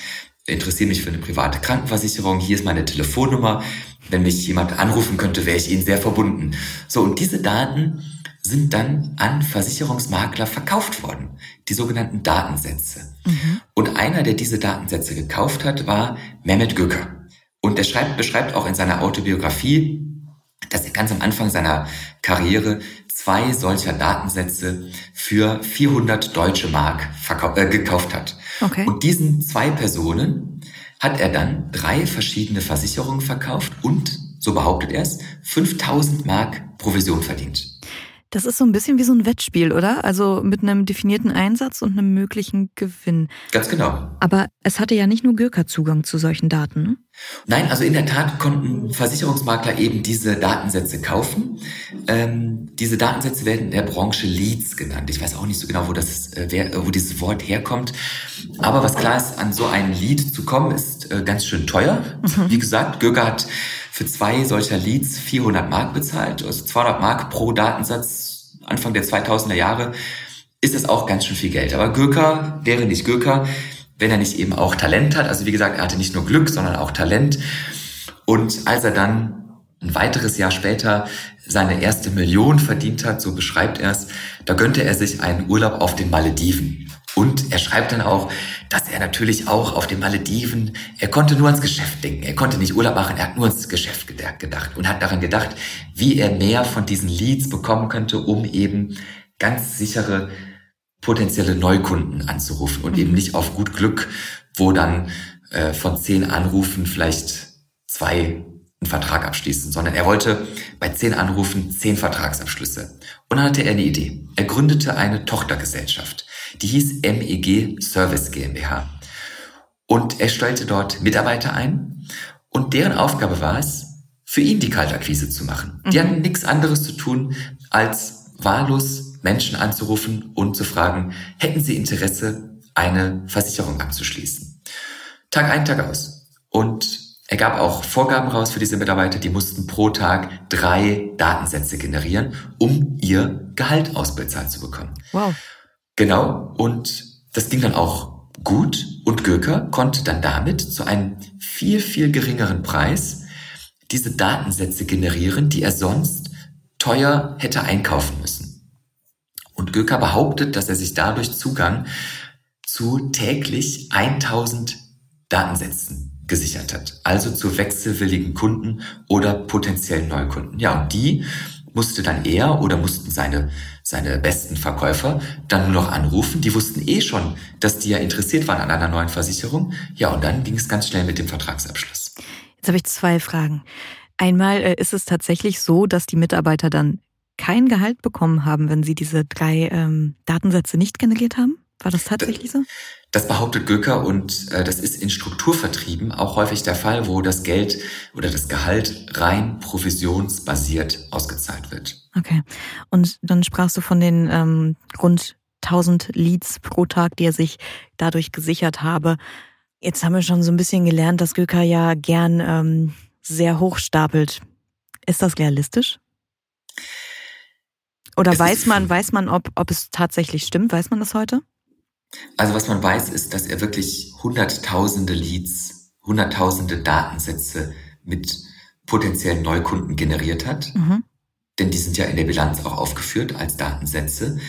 interessiere mich für eine private Krankenversicherung, hier ist meine Telefonnummer. Wenn mich jemand anrufen könnte, wäre ich Ihnen sehr verbunden. So, und diese Daten sind dann an Versicherungsmakler verkauft worden, die sogenannten Datensätze. Mhm. Und einer, der diese Datensätze gekauft hat, war Mehmet Göker. Und er schreibt, beschreibt auch in seiner Autobiografie, dass er ganz am Anfang seiner Karriere zwei solcher Datensätze für 400 deutsche Mark äh, gekauft hat. Okay. Und diesen zwei Personen hat er dann drei verschiedene Versicherungen verkauft und, so behauptet er es, 5000 Mark Provision verdient. Das ist so ein bisschen wie so ein Wettspiel, oder? Also mit einem definierten Einsatz und einem möglichen Gewinn. Ganz genau. Aber es hatte ja nicht nur Gürker Zugang zu solchen Daten. Ne? Nein, also in der Tat konnten Versicherungsmakler eben diese Datensätze kaufen. Ähm, diese Datensätze werden in der Branche Leads genannt. Ich weiß auch nicht so genau, wo, das, äh, wer, wo dieses Wort herkommt. Aber was klar ist, an so ein Lead zu kommen, ist äh, ganz schön teuer. Mhm. Wie gesagt, Gürker hat für zwei solcher Leads 400 Mark bezahlt, also 200 Mark pro Datensatz Anfang der 2000er Jahre, ist das auch ganz schön viel Geld. Aber Gürker wäre nicht Gürker, wenn er nicht eben auch Talent hat. Also wie gesagt, er hatte nicht nur Glück, sondern auch Talent. Und als er dann ein weiteres Jahr später seine erste Million verdient hat, so beschreibt er es, da gönnte er sich einen Urlaub auf den Malediven. Und er schreibt dann auch, dass er natürlich auch auf den Malediven, er konnte nur ans Geschäft denken. Er konnte nicht Urlaub machen, er hat nur ans Geschäft gedacht und hat daran gedacht, wie er mehr von diesen Leads bekommen könnte, um eben ganz sichere potenzielle Neukunden anzurufen und mhm. eben nicht auf gut Glück, wo dann äh, von zehn Anrufen vielleicht zwei einen Vertrag abschließen, sondern er wollte bei zehn Anrufen zehn Vertragsabschlüsse. Und dann hatte er eine Idee. Er gründete eine Tochtergesellschaft. Die hieß MEG Service GmbH. Und er stellte dort Mitarbeiter ein und deren Aufgabe war es, für ihn die Kaltakquise zu machen. Die mhm. hatten nichts anderes zu tun, als wahllos Menschen anzurufen und zu fragen, hätten sie Interesse, eine Versicherung abzuschließen. Tag ein, Tag aus. Und er gab auch Vorgaben raus für diese Mitarbeiter, die mussten pro Tag drei Datensätze generieren, um ihr Gehalt ausbezahlt zu bekommen. Wow. Genau, und das ging dann auch gut und Göker konnte dann damit zu einem viel, viel geringeren Preis diese Datensätze generieren, die er sonst teuer hätte einkaufen müssen. Und Göker behauptet, dass er sich dadurch Zugang zu täglich 1000 Datensätzen gesichert hat, also zu wechselwilligen Kunden oder potenziellen Neukunden. Ja, und die musste dann er oder mussten seine seine besten Verkäufer dann nur noch anrufen. Die wussten eh schon, dass die ja interessiert waren an einer neuen Versicherung. Ja, und dann ging es ganz schnell mit dem Vertragsabschluss. Jetzt habe ich zwei Fragen. Einmal äh, ist es tatsächlich so, dass die Mitarbeiter dann kein Gehalt bekommen haben, wenn sie diese drei ähm, Datensätze nicht generiert haben? War das tatsächlich so? Das behauptet Göker und äh, das ist in Strukturvertrieben auch häufig der Fall, wo das Geld oder das Gehalt rein provisionsbasiert ausgezahlt wird. Okay. Und dann sprachst du von den ähm, rund 1000 Leads pro Tag, die er sich dadurch gesichert habe. Jetzt haben wir schon so ein bisschen gelernt, dass Göker ja gern ähm, sehr hoch stapelt. Ist das realistisch? Oder es weiß man, weiß man, ob, ob es tatsächlich stimmt? Weiß man das heute? Also was man weiß, ist, dass er wirklich hunderttausende Leads, hunderttausende Datensätze mit potenziellen Neukunden generiert hat. Mhm. Denn die sind ja in der Bilanz auch aufgeführt als Datensätze.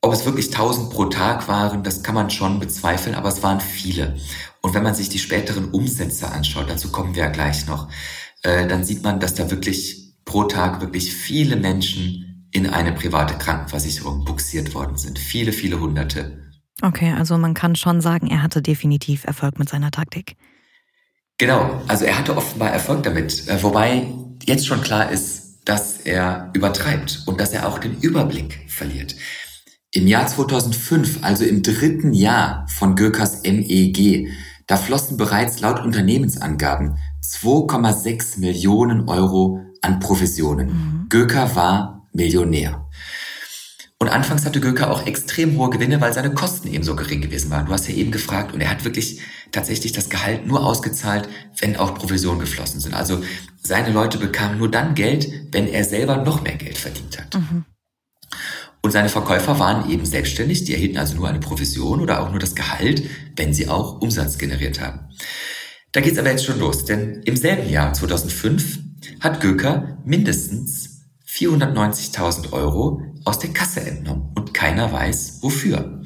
Ob es wirklich tausend pro Tag waren, das kann man schon bezweifeln, aber es waren viele. Und wenn man sich die späteren Umsätze anschaut, dazu kommen wir ja gleich noch, äh, dann sieht man, dass da wirklich pro Tag wirklich viele Menschen in eine private Krankenversicherung buxiert worden sind. Viele, viele Hunderte. Okay, also man kann schon sagen, er hatte definitiv Erfolg mit seiner Taktik. Genau, also er hatte offenbar Erfolg damit, äh, wobei jetzt schon klar ist, dass er übertreibt und dass er auch den Überblick verliert. Im Jahr 2005, also im dritten Jahr von Gökers MEG, da flossen bereits laut Unternehmensangaben 2,6 Millionen Euro an Provisionen. Mhm. Göker war Millionär. Und anfangs hatte Göker auch extrem hohe Gewinne, weil seine Kosten eben so gering gewesen waren. Du hast ja eben gefragt und er hat wirklich tatsächlich das Gehalt nur ausgezahlt, wenn auch Provisionen geflossen sind. Also seine Leute bekamen nur dann Geld, wenn er selber noch mehr Geld verdient hat. Mhm. Und seine Verkäufer waren eben selbstständig, die erhielten also nur eine Provision oder auch nur das Gehalt, wenn sie auch Umsatz generiert haben. Da geht's aber jetzt schon los, denn im selben Jahr 2005 hat Göker mindestens 490.000 Euro aus der Kasse entnommen und keiner weiß wofür.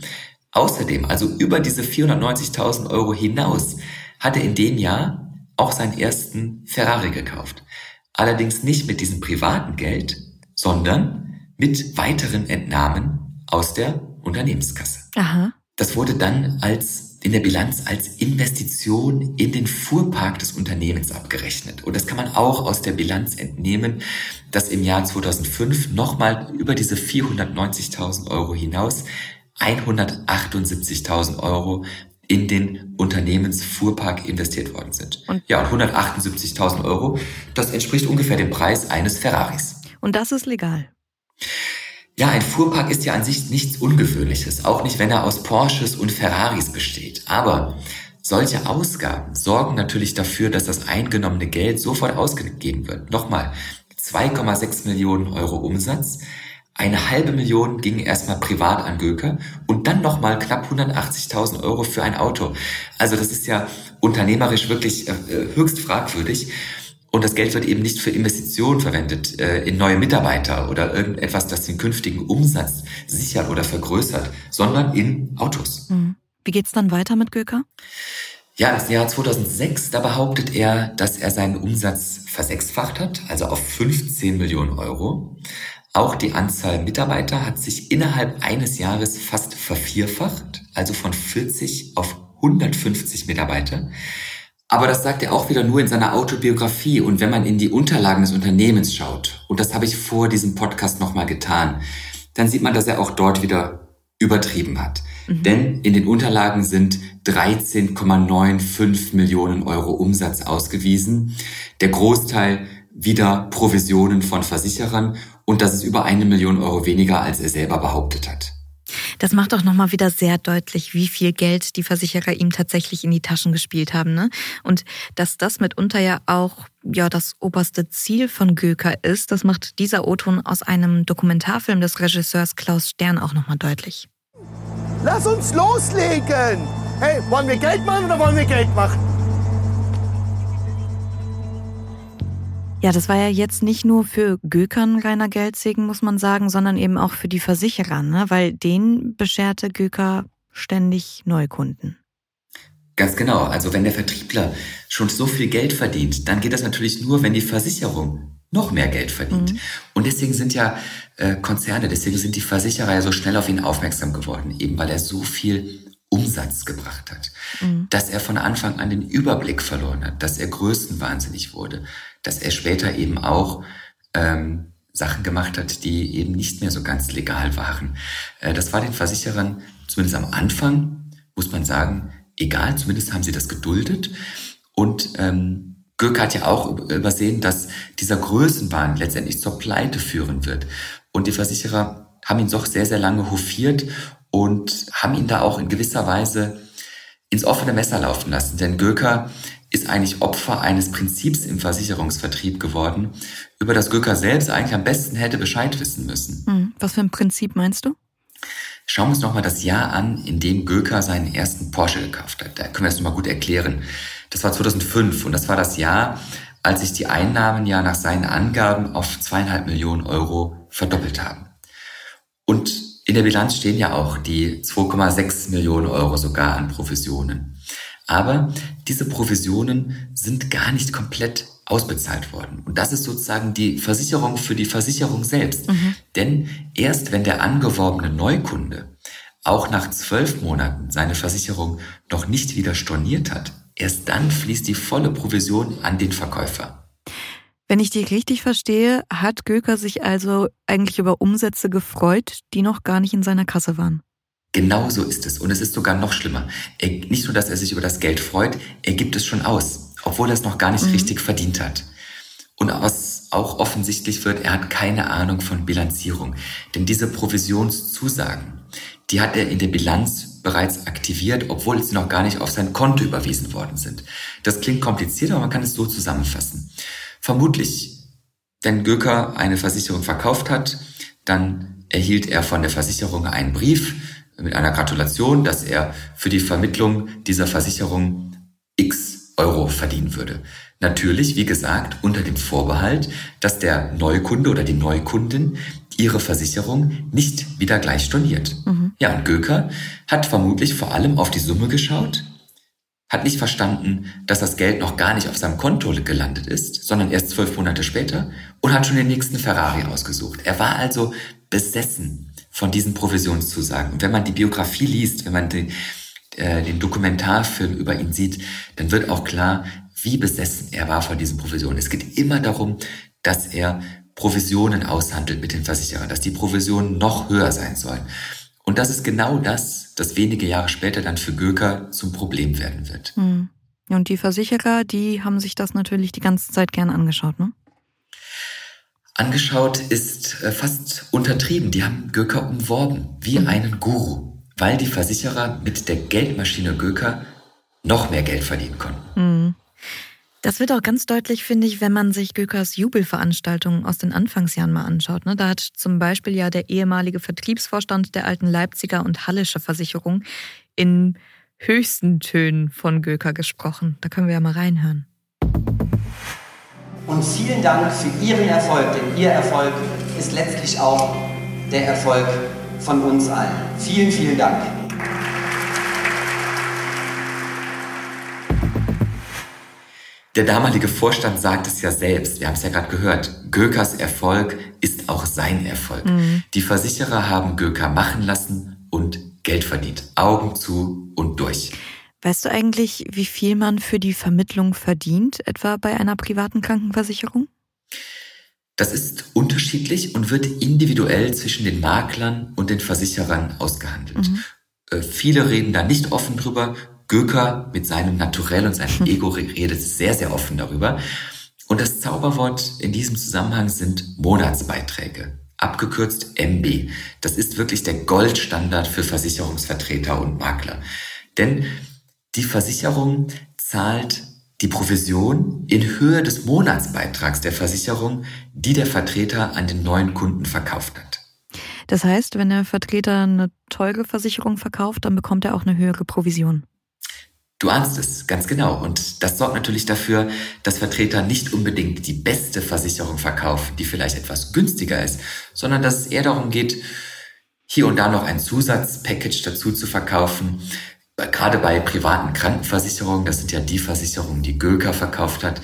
Außerdem, also über diese 490.000 Euro hinaus, hat er in dem Jahr auch seinen ersten Ferrari gekauft. Allerdings nicht mit diesem privaten Geld, sondern mit weiteren Entnahmen aus der Unternehmenskasse. Aha. Das wurde dann als in der Bilanz als Investition in den Fuhrpark des Unternehmens abgerechnet. Und das kann man auch aus der Bilanz entnehmen, dass im Jahr 2005 nochmal über diese 490.000 Euro hinaus 178.000 Euro in den Unternehmensfuhrpark investiert worden sind. Und ja, und 178.000 Euro, das entspricht ungefähr dem Preis eines Ferraris. Und das ist legal. Ja, ein Fuhrpark ist ja an sich nichts Ungewöhnliches, auch nicht, wenn er aus Porsches und Ferraris besteht. Aber solche Ausgaben sorgen natürlich dafür, dass das eingenommene Geld sofort ausgegeben wird. Nochmal, 2,6 Millionen Euro Umsatz, eine halbe Million ging erstmal privat an Göke und dann nochmal knapp 180.000 Euro für ein Auto. Also das ist ja unternehmerisch wirklich äh, höchst fragwürdig. Und das Geld wird eben nicht für Investitionen verwendet, äh, in neue Mitarbeiter oder irgendetwas, das den künftigen Umsatz sichert oder vergrößert, sondern in Autos. Mhm. Wie geht's dann weiter mit Göker? Ja, im Jahr 2006, da behauptet er, dass er seinen Umsatz versechsfacht hat, also auf 15 Millionen Euro. Auch die Anzahl Mitarbeiter hat sich innerhalb eines Jahres fast vervierfacht, also von 40 auf 150 Mitarbeiter. Aber das sagt er auch wieder nur in seiner Autobiografie und wenn man in die Unterlagen des Unternehmens schaut, und das habe ich vor diesem Podcast nochmal getan, dann sieht man, dass er auch dort wieder übertrieben hat. Mhm. Denn in den Unterlagen sind 13,95 Millionen Euro Umsatz ausgewiesen. Der Großteil wieder Provisionen von Versicherern und das ist über eine Million Euro weniger, als er selber behauptet hat. Das macht auch nochmal wieder sehr deutlich, wie viel Geld die Versicherer ihm tatsächlich in die Taschen gespielt haben. Ne? Und dass das mitunter ja auch ja, das oberste Ziel von Göker ist, das macht dieser O-Ton aus einem Dokumentarfilm des Regisseurs Klaus Stern auch nochmal deutlich. Lass uns loslegen! Hey, wollen wir Geld machen oder wollen wir Geld machen? Ja, das war ja jetzt nicht nur für Gökern reiner Geldsegen, muss man sagen, sondern eben auch für die Versicherer, ne? weil denen bescherte Göker ständig Neukunden. Ganz genau. Also wenn der Vertriebler schon so viel Geld verdient, dann geht das natürlich nur, wenn die Versicherung noch mehr Geld verdient. Mhm. Und deswegen sind ja äh, Konzerne, deswegen sind die Versicherer ja so schnell auf ihn aufmerksam geworden, eben weil er so viel Umsatz gebracht hat, mhm. dass er von Anfang an den Überblick verloren hat, dass er größenwahnsinnig wurde, dass er später eben auch ähm, Sachen gemacht hat, die eben nicht mehr so ganz legal waren. Äh, das war den Versicherern zumindest am Anfang, muss man sagen, egal, zumindest haben sie das geduldet. Und ähm, Gürk hat ja auch übersehen, dass dieser Größenwahn letztendlich zur Pleite führen wird. Und die Versicherer haben ihn doch sehr, sehr lange hofiert und haben ihn da auch in gewisser Weise ins offene Messer laufen lassen. Denn Göker ist eigentlich Opfer eines Prinzips im Versicherungsvertrieb geworden, über das Göker selbst eigentlich am besten hätte Bescheid wissen müssen. Hm, was für ein Prinzip meinst du? Schauen wir uns nochmal das Jahr an, in dem Göker seinen ersten Porsche gekauft hat. Da können wir das nochmal gut erklären. Das war 2005 und das war das Jahr, als sich die Einnahmen ja nach seinen Angaben auf zweieinhalb Millionen Euro verdoppelt haben. Und in der Bilanz stehen ja auch die 2,6 Millionen Euro sogar an Provisionen. Aber diese Provisionen sind gar nicht komplett ausbezahlt worden. Und das ist sozusagen die Versicherung für die Versicherung selbst. Mhm. Denn erst wenn der angeworbene Neukunde auch nach zwölf Monaten seine Versicherung noch nicht wieder storniert hat, erst dann fließt die volle Provision an den Verkäufer. Wenn ich dich richtig verstehe, hat Göker sich also eigentlich über Umsätze gefreut, die noch gar nicht in seiner Kasse waren. Genau so ist es. Und es ist sogar noch schlimmer. Er, nicht nur, dass er sich über das Geld freut, er gibt es schon aus, obwohl er es noch gar nicht mhm. richtig verdient hat. Und was auch offensichtlich wird, er hat keine Ahnung von Bilanzierung. Denn diese Provisionszusagen, die hat er in der Bilanz bereits aktiviert, obwohl sie noch gar nicht auf sein Konto überwiesen worden sind. Das klingt kompliziert, aber man kann es so zusammenfassen. Vermutlich, wenn Göker eine Versicherung verkauft hat, dann erhielt er von der Versicherung einen Brief mit einer Gratulation, dass er für die Vermittlung dieser Versicherung x Euro verdienen würde. Natürlich, wie gesagt, unter dem Vorbehalt, dass der Neukunde oder die Neukundin ihre Versicherung nicht wieder gleich storniert. Mhm. Ja, und Göker hat vermutlich vor allem auf die Summe geschaut, hat nicht verstanden, dass das Geld noch gar nicht auf seinem Konto gelandet ist, sondern erst zwölf Monate später und hat schon den nächsten Ferrari ausgesucht. Er war also besessen von diesen Provisionszusagen. Und wenn man die Biografie liest, wenn man den, äh, den Dokumentarfilm über ihn sieht, dann wird auch klar, wie besessen er war von diesen Provisionen. Es geht immer darum, dass er Provisionen aushandelt mit den Versicherern, dass die Provisionen noch höher sein sollen. Und das ist genau das, das wenige Jahre später dann für Göker zum Problem werden wird. Hm. Und die Versicherer, die haben sich das natürlich die ganze Zeit gern angeschaut, ne? Angeschaut ist äh, fast untertrieben. Die haben Göker umworben, wie mhm. einen Guru, weil die Versicherer mit der Geldmaschine Göker noch mehr Geld verdienen konnten. Mhm. Das wird auch ganz deutlich, finde ich, wenn man sich Gökers Jubelveranstaltungen aus den Anfangsjahren mal anschaut. Ne? Da hat zum Beispiel ja der ehemalige Vertriebsvorstand der alten Leipziger und Hallische Versicherung in höchsten Tönen von Göker gesprochen. Da können wir ja mal reinhören. Und vielen Dank für Ihren Erfolg, denn Ihr Erfolg ist letztlich auch der Erfolg von uns allen. Vielen, vielen Dank. Der damalige Vorstand sagt es ja selbst, wir haben es ja gerade gehört, Gökers Erfolg ist auch sein Erfolg. Mhm. Die Versicherer haben Göker machen lassen und Geld verdient. Augen zu und durch. Weißt du eigentlich, wie viel man für die Vermittlung verdient, etwa bei einer privaten Krankenversicherung? Das ist unterschiedlich und wird individuell zwischen den Maklern und den Versicherern ausgehandelt. Mhm. Äh, viele reden da nicht offen drüber, Göker mit seinem Naturell und seinem Ego redet sehr, sehr offen darüber. Und das Zauberwort in diesem Zusammenhang sind Monatsbeiträge, abgekürzt MB. Das ist wirklich der Goldstandard für Versicherungsvertreter und Makler. Denn die Versicherung zahlt die Provision in Höhe des Monatsbeitrags der Versicherung, die der Vertreter an den neuen Kunden verkauft hat. Das heißt, wenn der Vertreter eine teure Versicherung verkauft, dann bekommt er auch eine höhere Provision. Du ahnst es, ganz genau. Und das sorgt natürlich dafür, dass Vertreter nicht unbedingt die beste Versicherung verkaufen, die vielleicht etwas günstiger ist, sondern dass es eher darum geht, hier und da noch ein Zusatzpackage dazu zu verkaufen. Gerade bei privaten Krankenversicherungen, das sind ja die Versicherungen, die Göker verkauft hat,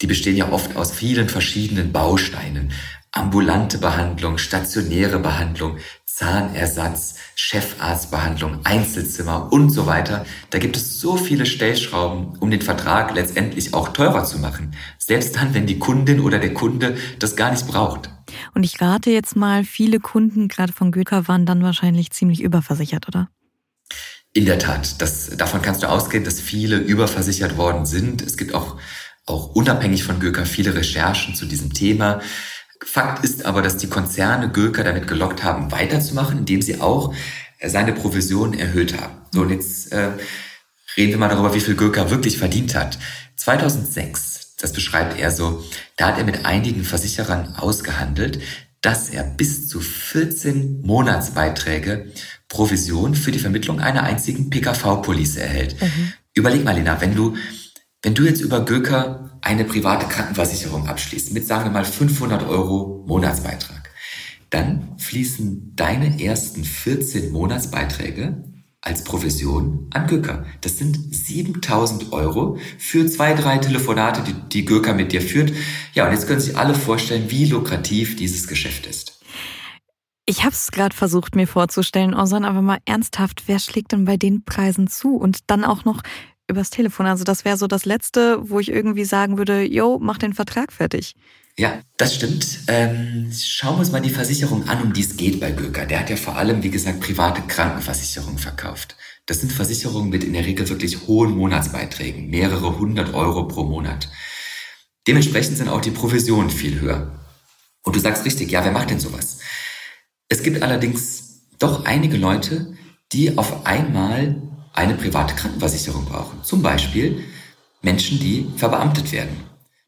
die bestehen ja oft aus vielen verschiedenen Bausteinen. Ambulante Behandlung, stationäre Behandlung, Zahnersatz, Chefarztbehandlung, Einzelzimmer und so weiter. Da gibt es so viele Stellschrauben, um den Vertrag letztendlich auch teurer zu machen. Selbst dann, wenn die Kundin oder der Kunde das gar nicht braucht. Und ich rate jetzt mal, viele Kunden, gerade von Göker, waren dann wahrscheinlich ziemlich überversichert, oder? In der Tat. Das, davon kannst du ausgehen, dass viele überversichert worden sind. Es gibt auch, auch unabhängig von Göker viele Recherchen zu diesem Thema. Fakt ist aber, dass die Konzerne Göker damit gelockt haben, weiterzumachen, indem sie auch seine Provision erhöht haben. So, und jetzt äh, reden wir mal darüber, wie viel Göker wirklich verdient hat. 2006, das beschreibt er so, da hat er mit einigen Versicherern ausgehandelt, dass er bis zu 14 Monatsbeiträge Provision für die Vermittlung einer einzigen PKV-Police erhält. Mhm. Überleg mal, Lena, wenn du, wenn du jetzt über Göker eine private Krankenversicherung abschließt, mit sagen wir mal 500 Euro Monatsbeitrag, dann fließen deine ersten 14 Monatsbeiträge als Provision an Göker. Das sind 7000 Euro für zwei, drei Telefonate, die, die Göker mit dir führt. Ja, und jetzt können sich alle vorstellen, wie lukrativ dieses Geschäft ist. Ich habe es gerade versucht, mir vorzustellen, Osan, aber mal ernsthaft, wer schlägt denn bei den Preisen zu? Und dann auch noch übers Telefon. Also das wäre so das Letzte, wo ich irgendwie sagen würde, yo, mach den Vertrag fertig. Ja, das stimmt. Ähm, schauen wir uns mal die Versicherung an, um die es geht bei Göker. Der hat ja vor allem, wie gesagt, private Krankenversicherungen verkauft. Das sind Versicherungen mit in der Regel wirklich hohen Monatsbeiträgen, mehrere hundert Euro pro Monat. Dementsprechend sind auch die Provisionen viel höher. Und du sagst richtig, ja, wer macht denn sowas? Es gibt allerdings doch einige Leute, die auf einmal eine private Krankenversicherung brauchen. Zum Beispiel Menschen, die verbeamtet werden.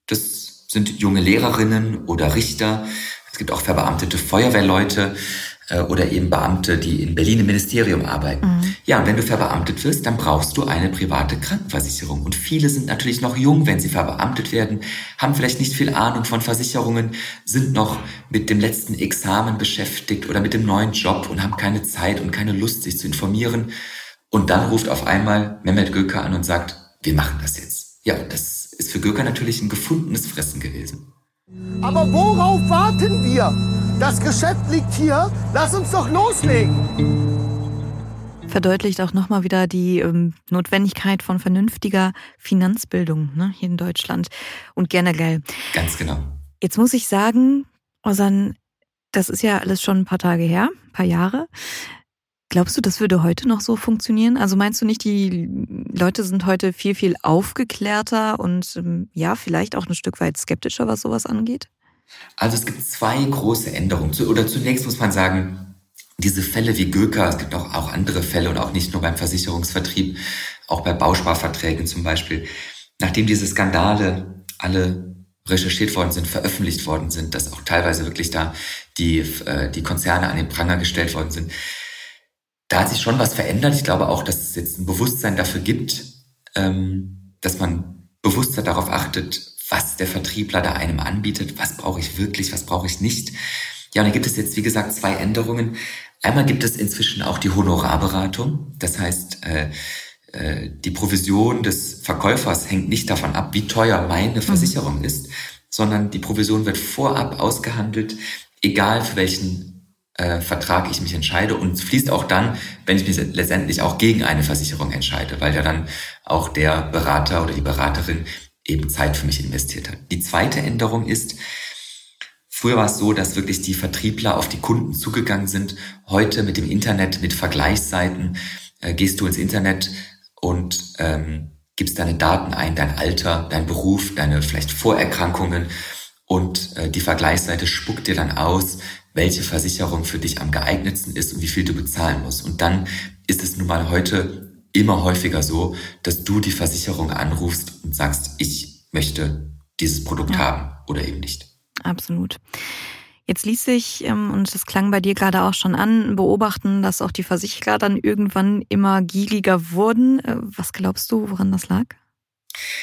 Das sind junge Lehrerinnen oder Richter. Es gibt auch verbeamtete Feuerwehrleute oder eben Beamte, die in Berlin im Ministerium arbeiten. Mhm. Ja, und wenn du verbeamtet wirst, dann brauchst du eine private Krankenversicherung. Und viele sind natürlich noch jung, wenn sie verbeamtet werden, haben vielleicht nicht viel Ahnung von Versicherungen, sind noch mit dem letzten Examen beschäftigt oder mit dem neuen Job und haben keine Zeit und keine Lust, sich zu informieren. Und dann ruft auf einmal Mehmet Göker an und sagt, wir machen das jetzt. Ja, das ist für Göker natürlich ein gefundenes Fressen gewesen. Aber worauf warten wir? Das Geschäft liegt hier. Lass uns doch loslegen. Verdeutlicht auch nochmal wieder die ähm, Notwendigkeit von vernünftiger Finanzbildung ne, hier in Deutschland und generell. Ganz genau. Jetzt muss ich sagen, Osan, das ist ja alles schon ein paar Tage her, ein paar Jahre. Glaubst du, das würde heute noch so funktionieren? Also meinst du nicht, die Leute sind heute viel, viel aufgeklärter und ähm, ja, vielleicht auch ein Stück weit skeptischer, was sowas angeht? Also es gibt zwei große Änderungen. Oder zunächst muss man sagen, diese Fälle wie Göker, es gibt auch, auch andere Fälle und auch nicht nur beim Versicherungsvertrieb, auch bei Bausparverträgen zum Beispiel. Nachdem diese Skandale alle recherchiert worden sind, veröffentlicht worden sind, dass auch teilweise wirklich da die, äh, die Konzerne an den Pranger gestellt worden sind, da hat sich schon was verändert. Ich glaube auch, dass es jetzt ein Bewusstsein dafür gibt, ähm, dass man bewusster darauf achtet, was der Vertriebler da einem anbietet, was brauche ich wirklich, was brauche ich nicht. Ja, und da gibt es jetzt, wie gesagt, zwei Änderungen. Einmal gibt es inzwischen auch die Honorarberatung. Das heißt, äh, äh, die Provision des Verkäufers hängt nicht davon ab, wie teuer meine mhm. Versicherung mhm. ist, sondern die Provision wird vorab ausgehandelt, egal für welchen äh, Vertrag ich mich entscheide und fließt auch dann, wenn ich mich letztendlich auch gegen eine Versicherung entscheide, weil ja dann auch der Berater oder die Beraterin eben Zeit für mich investiert hat. Die zweite Änderung ist, früher war es so, dass wirklich die Vertriebler auf die Kunden zugegangen sind. Heute mit dem Internet, mit Vergleichsseiten, äh, gehst du ins Internet und ähm, gibst deine Daten ein, dein Alter, dein Beruf, deine vielleicht Vorerkrankungen und äh, die Vergleichsseite spuckt dir dann aus, welche Versicherung für dich am geeignetsten ist und wie viel du bezahlen musst. Und dann ist es nun mal heute immer häufiger so, dass du die Versicherung anrufst und sagst, ich möchte dieses Produkt ja. haben oder eben nicht. Absolut. Jetzt ließ sich, ähm, und das klang bei dir gerade auch schon an, beobachten, dass auch die Versicherer dann irgendwann immer gieriger wurden. Äh, was glaubst du, woran das lag?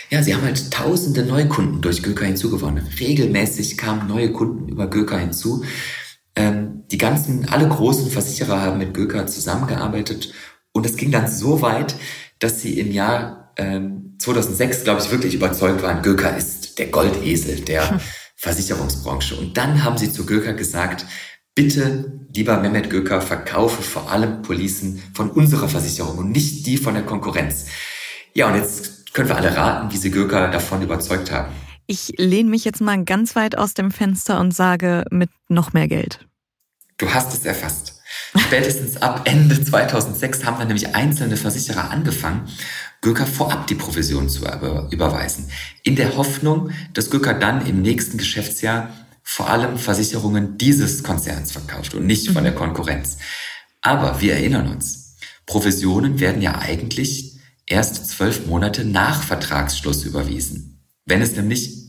Ja, sie haben halt tausende Neukunden durch Göker hinzugewonnen. Regelmäßig kamen neue Kunden über Göker hinzu. Ähm, die ganzen, alle großen Versicherer haben mit Göker zusammengearbeitet und es ging dann so weit, dass sie im Jahr ähm, 2006, glaube ich, wirklich überzeugt waren, Göker ist der Goldesel der Versicherungsbranche. Und dann haben sie zu Göker gesagt, bitte, lieber Mehmet Göker, verkaufe vor allem Policen von unserer Versicherung und nicht die von der Konkurrenz. Ja, und jetzt können wir alle raten, wie sie Göker davon überzeugt haben. Ich lehne mich jetzt mal ganz weit aus dem Fenster und sage mit noch mehr Geld. Du hast es erfasst. Spätestens ab Ende 2006 haben dann nämlich einzelne Versicherer angefangen, Göker vorab die Provision zu überweisen. In der Hoffnung, dass Göker dann im nächsten Geschäftsjahr vor allem Versicherungen dieses Konzerns verkauft und nicht von der mhm. Konkurrenz. Aber wir erinnern uns, Provisionen werden ja eigentlich erst zwölf Monate nach Vertragsschluss überwiesen, wenn es nämlich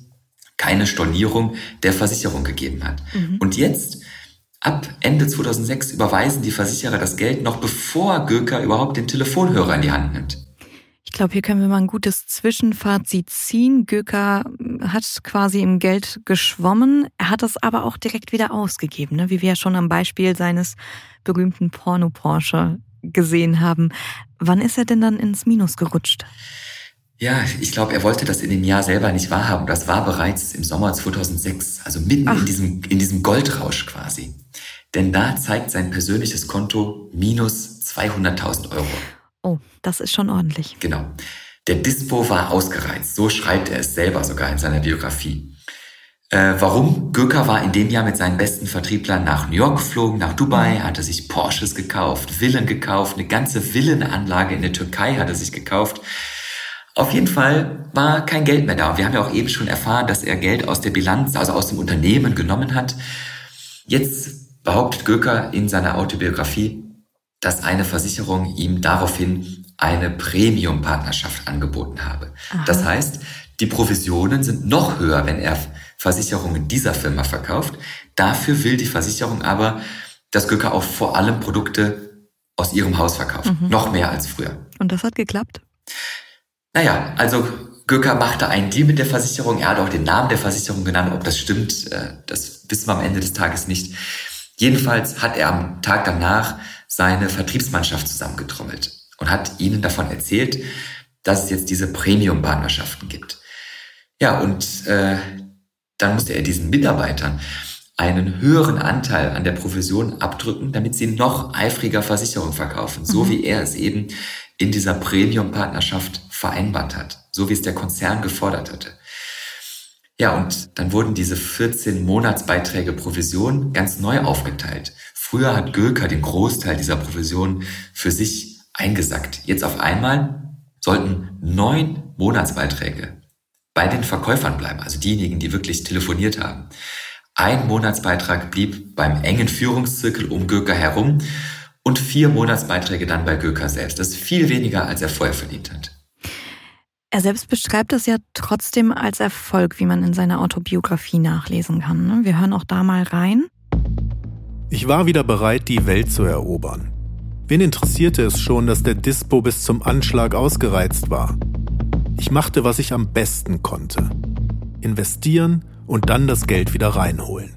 keine Stornierung der Versicherung gegeben hat. Mhm. Und jetzt Ab Ende 2006 überweisen die Versicherer das Geld noch bevor Göker überhaupt den Telefonhörer in die Hand nimmt. Ich glaube, hier können wir mal ein gutes Zwischenfazit ziehen. Göker hat quasi im Geld geschwommen, er hat es aber auch direkt wieder ausgegeben, ne? wie wir ja schon am Beispiel seines berühmten Porno-Porsche gesehen haben. Wann ist er denn dann ins Minus gerutscht? Ja, ich glaube, er wollte das in dem Jahr selber nicht wahrhaben. Das war bereits im Sommer 2006, also mitten in diesem, in diesem Goldrausch quasi. Denn da zeigt sein persönliches Konto minus 200.000 Euro. Oh, das ist schon ordentlich. Genau. Der Dispo war ausgereizt. So schreibt er es selber sogar in seiner Biografie. Äh, warum? Göker war in dem Jahr mit seinen besten Vertrieblern nach New York geflogen, nach Dubai, hatte sich Porsches gekauft, Villen gekauft, eine ganze Villenanlage in der Türkei hat er sich gekauft. Auf jeden Fall war kein Geld mehr da. Und wir haben ja auch eben schon erfahren, dass er Geld aus der Bilanz, also aus dem Unternehmen genommen hat. Jetzt behauptet Göker in seiner Autobiografie, dass eine Versicherung ihm daraufhin eine Premium-Partnerschaft angeboten habe. Aha. Das heißt, die Provisionen sind noch höher, wenn er Versicherungen dieser Firma verkauft. Dafür will die Versicherung aber, dass Göcker auch vor allem Produkte aus ihrem Haus verkauft. Mhm. Noch mehr als früher. Und das hat geklappt? Naja, also Göcker machte einen Deal mit der Versicherung. Er hat auch den Namen der Versicherung genannt. Ob das stimmt, äh, das wissen wir am Ende des Tages nicht. Jedenfalls hat er am Tag danach seine Vertriebsmannschaft zusammengetrommelt und hat ihnen davon erzählt, dass es jetzt diese Premium-Partnerschaften gibt. Ja, und äh, dann musste er diesen Mitarbeitern einen höheren Anteil an der Provision abdrücken, damit sie noch eifriger Versicherung verkaufen, so mhm. wie er es eben in dieser Premium-Partnerschaft vereinbart hat, so wie es der Konzern gefordert hatte. Ja, und dann wurden diese 14 Monatsbeiträge Provision ganz neu aufgeteilt. Früher hat Göker den Großteil dieser Provision für sich eingesackt. Jetzt auf einmal sollten neun Monatsbeiträge bei den Verkäufern bleiben, also diejenigen, die wirklich telefoniert haben. Ein Monatsbeitrag blieb beim engen Führungszirkel um Göker herum und vier Monatsbeiträge dann bei Göker selbst. Das ist viel weniger, als er vorher verdient hat. Er selbst beschreibt es ja trotzdem als Erfolg, wie man in seiner Autobiografie nachlesen kann. Ne? Wir hören auch da mal rein. Ich war wieder bereit, die Welt zu erobern. Wen interessierte es schon, dass der Dispo bis zum Anschlag ausgereizt war? Ich machte, was ich am besten konnte. Investieren und dann das Geld wieder reinholen.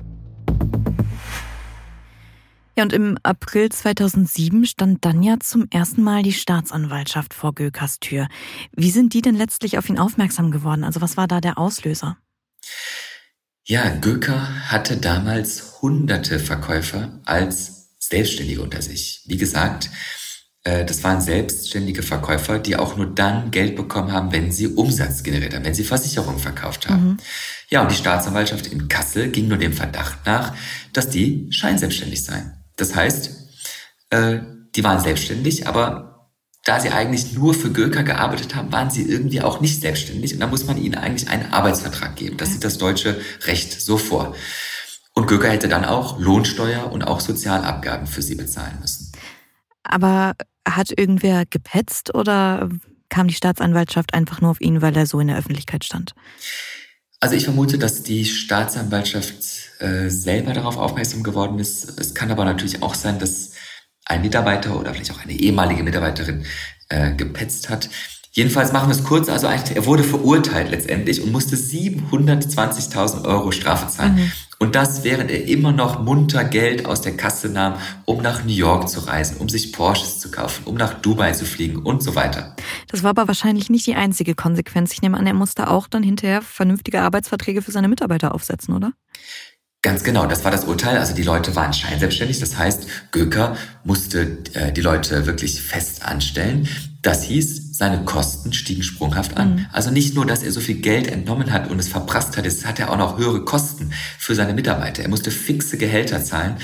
Ja, und im April 2007 stand dann ja zum ersten Mal die Staatsanwaltschaft vor Gökers Tür. Wie sind die denn letztlich auf ihn aufmerksam geworden? Also was war da der Auslöser? Ja, Göker hatte damals hunderte Verkäufer als Selbstständige unter sich. Wie gesagt, äh, das waren selbstständige Verkäufer, die auch nur dann Geld bekommen haben, wenn sie Umsatz generiert haben, wenn sie Versicherungen verkauft haben. Mhm. Ja, und die Staatsanwaltschaft in Kassel ging nur dem Verdacht nach, dass die scheinselbstständig seien. Das heißt, äh, die waren selbstständig, aber da sie eigentlich nur für Göker gearbeitet haben, waren sie irgendwie auch nicht selbstständig und da muss man ihnen eigentlich einen Arbeitsvertrag geben. Das sieht das deutsche Recht so vor. Und Göker hätte dann auch Lohnsteuer und auch Sozialabgaben für sie bezahlen müssen. Aber hat irgendwer gepetzt oder kam die Staatsanwaltschaft einfach nur auf ihn, weil er so in der Öffentlichkeit stand? Also ich vermute, dass die Staatsanwaltschaft äh, selber darauf aufmerksam geworden ist. Es kann aber natürlich auch sein, dass ein Mitarbeiter oder vielleicht auch eine ehemalige Mitarbeiterin äh, gepetzt hat. Jedenfalls machen wir es kurz. Also er wurde verurteilt letztendlich und musste 720.000 Euro Strafe zahlen. Mhm. Und das, während er immer noch munter Geld aus der Kasse nahm, um nach New York zu reisen, um sich Porsches zu kaufen, um nach Dubai zu fliegen und so weiter. Das war aber wahrscheinlich nicht die einzige Konsequenz. Ich nehme an, er musste auch dann hinterher vernünftige Arbeitsverträge für seine Mitarbeiter aufsetzen, oder? Ganz genau, das war das Urteil. Also die Leute waren scheinselbstständig. Das heißt, Göker musste äh, die Leute wirklich fest anstellen. Das hieß, seine Kosten stiegen sprunghaft an. Mhm. Also nicht nur, dass er so viel Geld entnommen hat und es verprasst hat, es hat er auch noch höhere Kosten für seine Mitarbeiter. Er musste fixe Gehälter zahlen,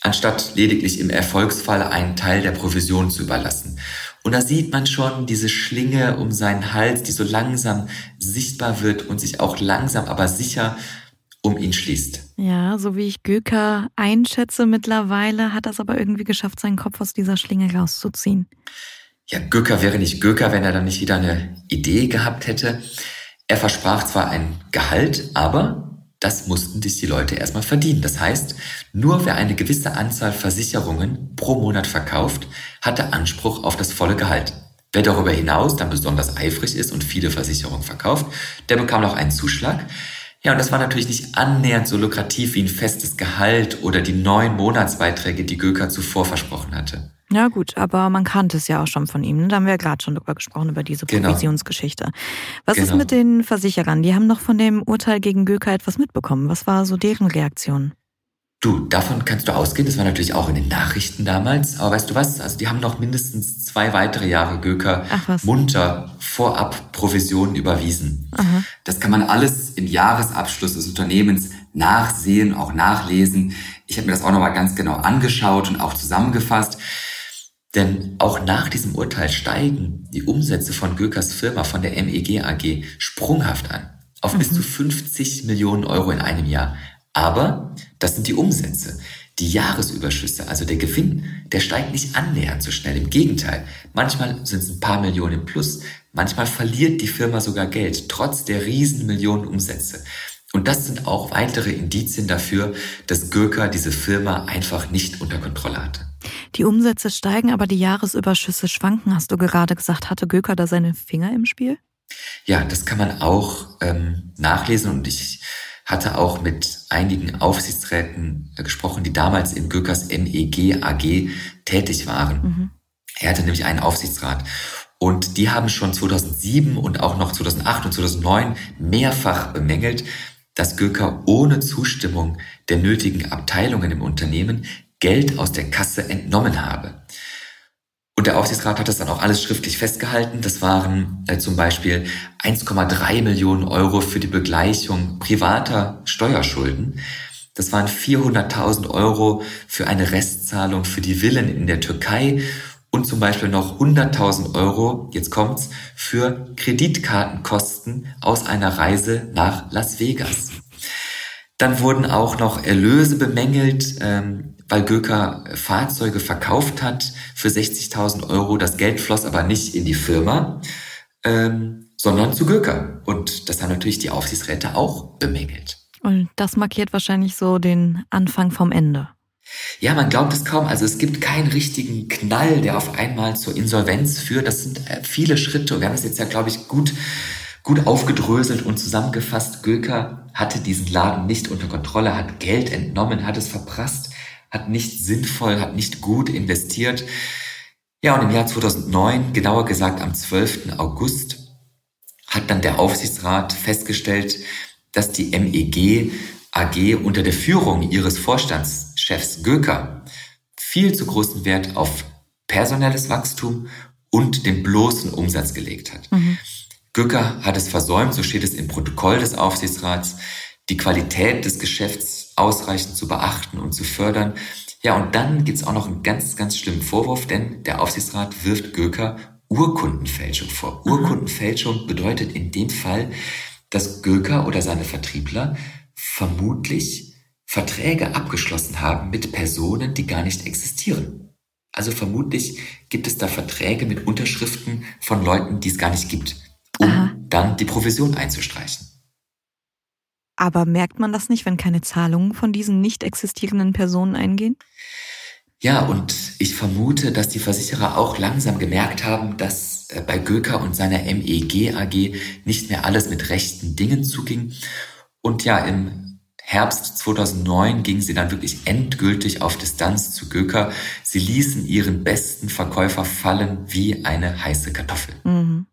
anstatt lediglich im Erfolgsfall einen Teil der Provision zu überlassen. Und da sieht man schon diese Schlinge um seinen Hals, die so langsam sichtbar wird und sich auch langsam aber sicher um ihn schließt. Ja, so wie ich Göker einschätze mittlerweile, hat er es aber irgendwie geschafft, seinen Kopf aus dieser Schlinge rauszuziehen. Ja, Göker wäre nicht Göker, wenn er dann nicht wieder eine Idee gehabt hätte. Er versprach zwar ein Gehalt, aber das mussten sich die Leute erstmal verdienen. Das heißt, nur wer eine gewisse Anzahl Versicherungen pro Monat verkauft, hatte Anspruch auf das volle Gehalt. Wer darüber hinaus dann besonders eifrig ist und viele Versicherungen verkauft, der bekam noch einen Zuschlag. Ja, und das war natürlich nicht annähernd so lukrativ wie ein festes Gehalt oder die neun Monatsbeiträge, die Göker zuvor versprochen hatte. Ja gut, aber man kannte es ja auch schon von ihm. Ne? Da haben wir ja gerade schon drüber gesprochen, über diese Genau. Provisionsgeschichte. Was ist Genau. mit den Versicherern? Die haben noch von dem Urteil gegen Göker etwas mitbekommen. Was war so deren Reaktion? Du, davon kannst du ausgehen. Das war natürlich auch in den Nachrichten damals. Aber weißt du was? Also die haben noch mindestens zwei weitere Jahre Göker munter vorab Provisionen überwiesen. Aha. Das kann man alles im Jahresabschluss des Unternehmens nachsehen, auch nachlesen. Ich habe mir das auch nochmal ganz genau angeschaut und auch zusammengefasst. Denn auch nach diesem Urteil steigen die Umsätze von Gökers Firma, von der MEG AG, sprunghaft an. Auf bis zu 50 Millionen Euro in einem Jahr. Aber das sind die Umsätze. Die Jahresüberschüsse, also der Gewinn, der steigt nicht annähernd so schnell. Im Gegenteil. Manchmal sind es ein paar Millionen im Plus. Manchmal verliert die Firma sogar Geld, trotz der riesen Millionen Umsätze. Und das sind auch weitere Indizien dafür, dass Gürker diese Firma einfach nicht unter Kontrolle hatte. Die Umsätze steigen, aber die Jahresüberschüsse schwanken, hast du gerade gesagt. Hatte Göker da seine Finger im Spiel? Ja, das kann man auch ähm, nachlesen und ich hatte auch mit einigen Aufsichtsräten äh, gesprochen, die damals in Gökers MEG AG tätig waren. Er hatte nämlich einen Aufsichtsrat. Und die haben schon 2007 und auch noch 2008 und 2009 mehrfach bemängelt, dass Göker ohne Zustimmung der nötigen Abteilungen im Unternehmen Geld aus der Kasse entnommen habe. Und der Aufsichtsrat hat das dann auch alles schriftlich festgehalten. Das waren äh, zum Beispiel 1,3 Millionen Euro für die Begleichung privater Steuerschulden. Das waren 400.000 Euro für eine Restzahlung für die Villen in der Türkei und zum Beispiel noch 100.000 Euro, jetzt kommt's, für Kreditkartenkosten aus einer Reise nach Las Vegas. Dann wurden auch noch Erlöse bemängelt, ähm, weil Göker Fahrzeuge verkauft hat für 60.000 Euro. Das Geld floss aber nicht in die Firma, ähm, sondern zu Göker. Und das haben natürlich die Aufsichtsräte auch bemängelt. Und das markiert wahrscheinlich so den Anfang vom Ende. Ja, man glaubt es kaum. Also es gibt keinen richtigen Knall, der auf einmal zur Insolvenz führt. Das sind äh, viele Schritte. Und wir haben das jetzt ja, glaube ich, gut, gut aufgedröselt und zusammengefasst. Göker hatte diesen Laden nicht unter Kontrolle, hat Geld entnommen, hat es verprasst, hat nicht sinnvoll, hat nicht gut investiert. Ja, und im Jahr 2009, genauer gesagt am 12. August, hat dann der Aufsichtsrat festgestellt, dass die MEG AG unter der Führung ihres Vorstandschefs Göker viel zu großen Wert auf personelles Wachstum und den bloßen Umsatz gelegt hat. Göker hat es versäumt, so steht es im Protokoll des Aufsichtsrats, die Qualität des Geschäfts ausreichend zu beachten und zu fördern. Ja, und dann gibt's auch noch einen ganz, ganz schlimmen Vorwurf, denn der Aufsichtsrat wirft Göker Urkundenfälschung vor. Urkundenfälschung bedeutet in dem Fall, dass Göker oder seine Vertriebler vermutlich Verträge abgeschlossen haben mit Personen, die gar nicht existieren. Also vermutlich gibt es da Verträge mit Unterschriften von Leuten, die es gar nicht gibt, um dann die Provision einzustreichen. Aber merkt man das nicht, wenn keine Zahlungen von diesen nicht existierenden Personen eingehen? Ja, und ich vermute, dass die Versicherer auch langsam gemerkt haben, dass äh, bei Göker und seiner MEG AG nicht mehr alles mit rechten Dingen zuging. Und ja, im Herbst 2009 gingen sie dann wirklich endgültig auf Distanz zu Göker. Sie ließen ihren besten Verkäufer fallen wie eine heiße Kartoffel. Mhm.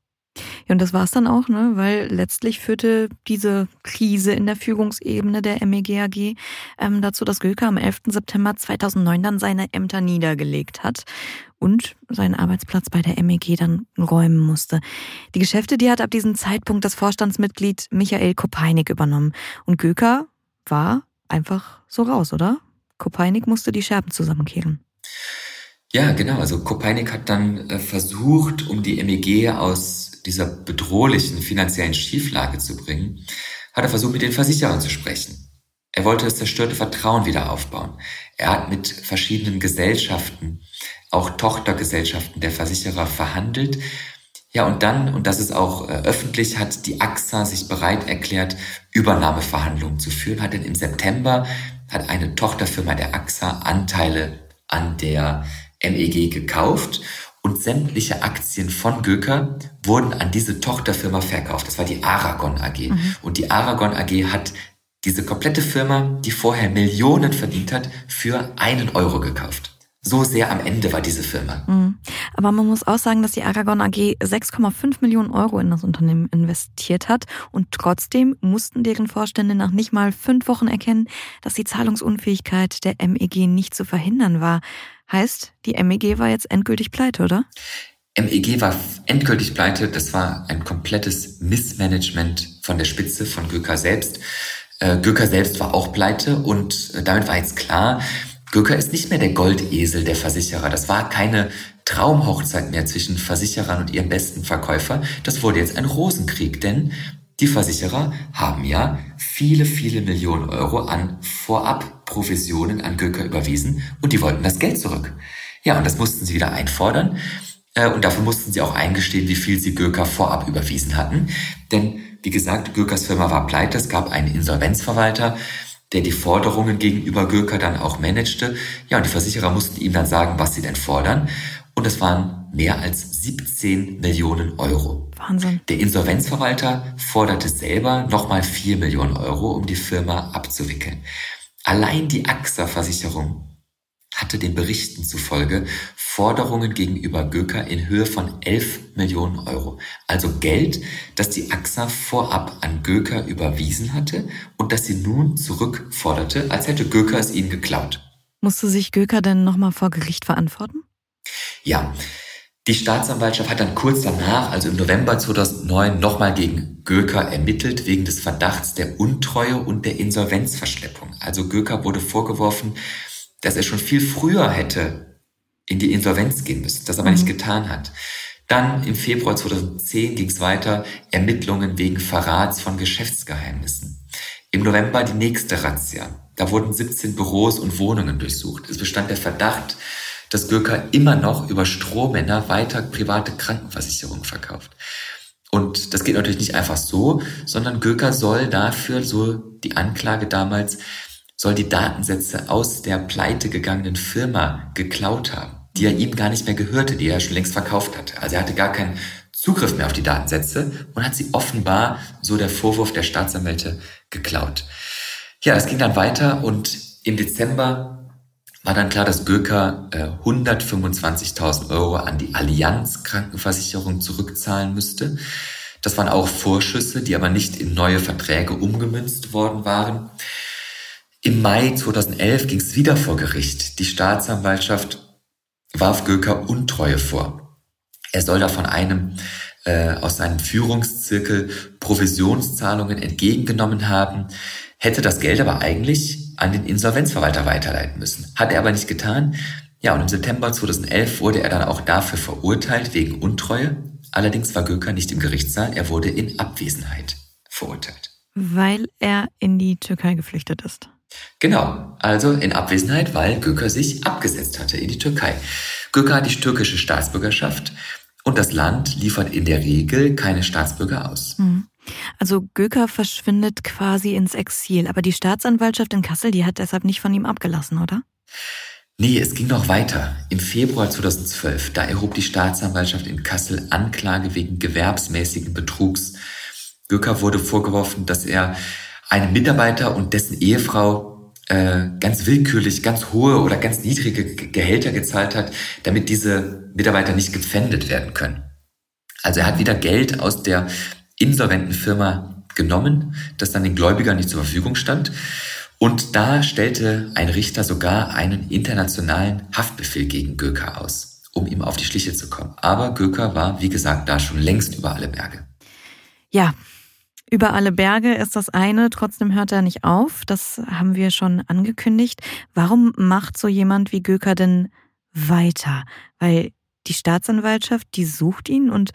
Ja, und das war's dann auch, ne? Weil letztlich führte diese Krise in der Führungsebene der MEG AG ähm, dazu, dass Göker am 11. September 2009 dann seine Ämter niedergelegt hat und seinen Arbeitsplatz bei der MEG dann räumen musste. Die Geschäfte, die hat ab diesem Zeitpunkt das Vorstandsmitglied Michael Kopeinik übernommen. Und Göker war einfach so raus, oder? Kopeinik musste die Scherben zusammenkehren. Ja, genau. Also Kopeinik hat dann äh, versucht, um die MEG aus dieser bedrohlichen finanziellen Schieflage zu bringen, hat er versucht, mit den Versicherern zu sprechen. Er wollte das zerstörte Vertrauen wieder aufbauen. Er hat mit verschiedenen Gesellschaften, auch Tochtergesellschaften der Versicherer verhandelt. Ja, und dann, und das ist auch äh, öffentlich, hat die AXA sich bereit erklärt, Übernahmeverhandlungen zu führen, hat denn im September hat eine Tochterfirma der AXA Anteile an der MEG gekauft und sämtliche Aktien von Göker wurden an diese Tochterfirma verkauft. Das war die Aragon AG. Mhm. Und die Aragon AG hat diese komplette Firma, die vorher Millionen verdient hat, für einen Euro gekauft. So sehr am Ende war diese Firma. Mhm. Aber man muss auch sagen, dass die Aragon AG 6,5 Millionen Euro in das Unternehmen investiert hat und trotzdem mussten deren Vorstände nach nicht mal fünf Wochen erkennen, dass die Zahlungsunfähigkeit der MEG nicht zu verhindern war. Heißt, die MEG war jetzt endgültig pleite, oder? MEG war endgültig pleite. Das war ein komplettes Missmanagement von der Spitze von Göker selbst. Äh, Göker selbst war auch pleite und äh, damit war jetzt klar, Göker ist nicht mehr der Goldesel der Versicherer. Das war keine Traumhochzeit mehr zwischen Versicherern und ihrem besten Verkäufer. Das wurde jetzt ein Rosenkrieg, denn die Versicherer haben ja viele, viele Millionen Euro an Vorabprovisionen an Göker überwiesen und die wollten das Geld zurück. Ja, und das mussten sie wieder einfordern. Äh, und dafür mussten sie auch eingestehen, wie viel sie Göker vorab überwiesen hatten. Denn, wie gesagt, Gökers Firma war pleite. Es gab einen Insolvenzverwalter der die Forderungen gegenüber Gürker dann auch managte. Ja, und die Versicherer mussten ihm dann sagen, was sie denn fordern. Und es waren mehr als 17 Millionen Euro. Wahnsinn. Der Insolvenzverwalter forderte selber nochmal 4 Millionen Euro, um die Firma abzuwickeln. Allein die AXA-Versicherung hatte den Berichten zufolge Forderungen gegenüber Göker in Höhe von 11 Millionen Euro. Also Geld, das die AXA vorab an Göker überwiesen hatte und das sie nun zurückforderte, als hätte Göker es ihnen geklaut. Musste sich Göker denn nochmal vor Gericht verantworten? Ja. Die Staatsanwaltschaft hat dann kurz danach, also im November 2009, nochmal gegen Göker ermittelt wegen des Verdachts der Untreue und der Insolvenzverschleppung. Also Göker wurde vorgeworfen, dass er schon viel früher hätte in die Insolvenz gehen müssen, das aber mhm. nicht getan hat. Dann im Februar 2010 ging es weiter, Ermittlungen wegen Verrats von Geschäftsgeheimnissen. Im November die nächste Razzia. Da wurden 17 Büros und Wohnungen durchsucht. Es bestand der Verdacht, dass Gürker immer noch über Strohmänner weiter private Krankenversicherungen verkauft. Und das geht natürlich nicht einfach so, sondern Göker soll dafür, so die Anklage damals, soll die Datensätze aus der pleite gegangenen Firma geklaut haben, die er ihm gar nicht mehr gehörte, die er schon längst verkauft hatte. Also er hatte gar keinen Zugriff mehr auf die Datensätze und hat sie offenbar, so der Vorwurf der Staatsanwälte, geklaut. Ja, es ging dann weiter und im Dezember war dann klar, dass Göker äh, 125.000 Euro an die Allianz Krankenversicherung zurückzahlen müsste. Das waren auch Vorschüsse, die aber nicht in neue Verträge umgemünzt worden waren. Im Mai 2011 ging es wieder vor Gericht. Die Staatsanwaltschaft warf Göker Untreue vor. Er soll da von einem äh, aus seinem Führungszirkel Provisionszahlungen entgegengenommen haben, hätte das Geld aber eigentlich an den Insolvenzverwalter weiterleiten müssen. Hat er aber nicht getan. Ja, und im September 2011 wurde er dann auch dafür verurteilt wegen Untreue. Allerdings war Göker nicht im Gerichtssaal, er wurde in Abwesenheit verurteilt. Weil er in die Türkei geflüchtet ist. Genau, also in Abwesenheit, weil Göker sich abgesetzt hatte in die Türkei. Göker hat die türkische Staatsbürgerschaft und das Land liefert in der Regel keine Staatsbürger aus. Hm. Also Göker verschwindet quasi ins Exil, aber die Staatsanwaltschaft in Kassel, die hat deshalb nicht von ihm abgelassen, oder? Nee, es ging noch weiter. Im Februar 2012, da erhob die Staatsanwaltschaft in Kassel Anklage wegen gewerbsmäßigen Betrugs. Göker wurde vorgeworfen, dass er einem Mitarbeiter und dessen Ehefrau äh, ganz willkürlich ganz hohe oder ganz niedrige Gehälter gezahlt hat, damit diese Mitarbeiter nicht gepfändet werden können. Also er hat wieder Geld aus der insolventen Firma genommen, das dann den Gläubigern nicht zur Verfügung stand. Und da stellte ein Richter sogar einen internationalen Haftbefehl gegen Göker aus, um ihm auf die Schliche zu kommen. Aber Göker war, wie gesagt, da schon längst über alle Berge. Ja, über alle Berge ist das eine, trotzdem hört er nicht auf. Das haben wir schon angekündigt. Warum macht so jemand wie Göker denn weiter? Weil die Staatsanwaltschaft, die sucht ihn und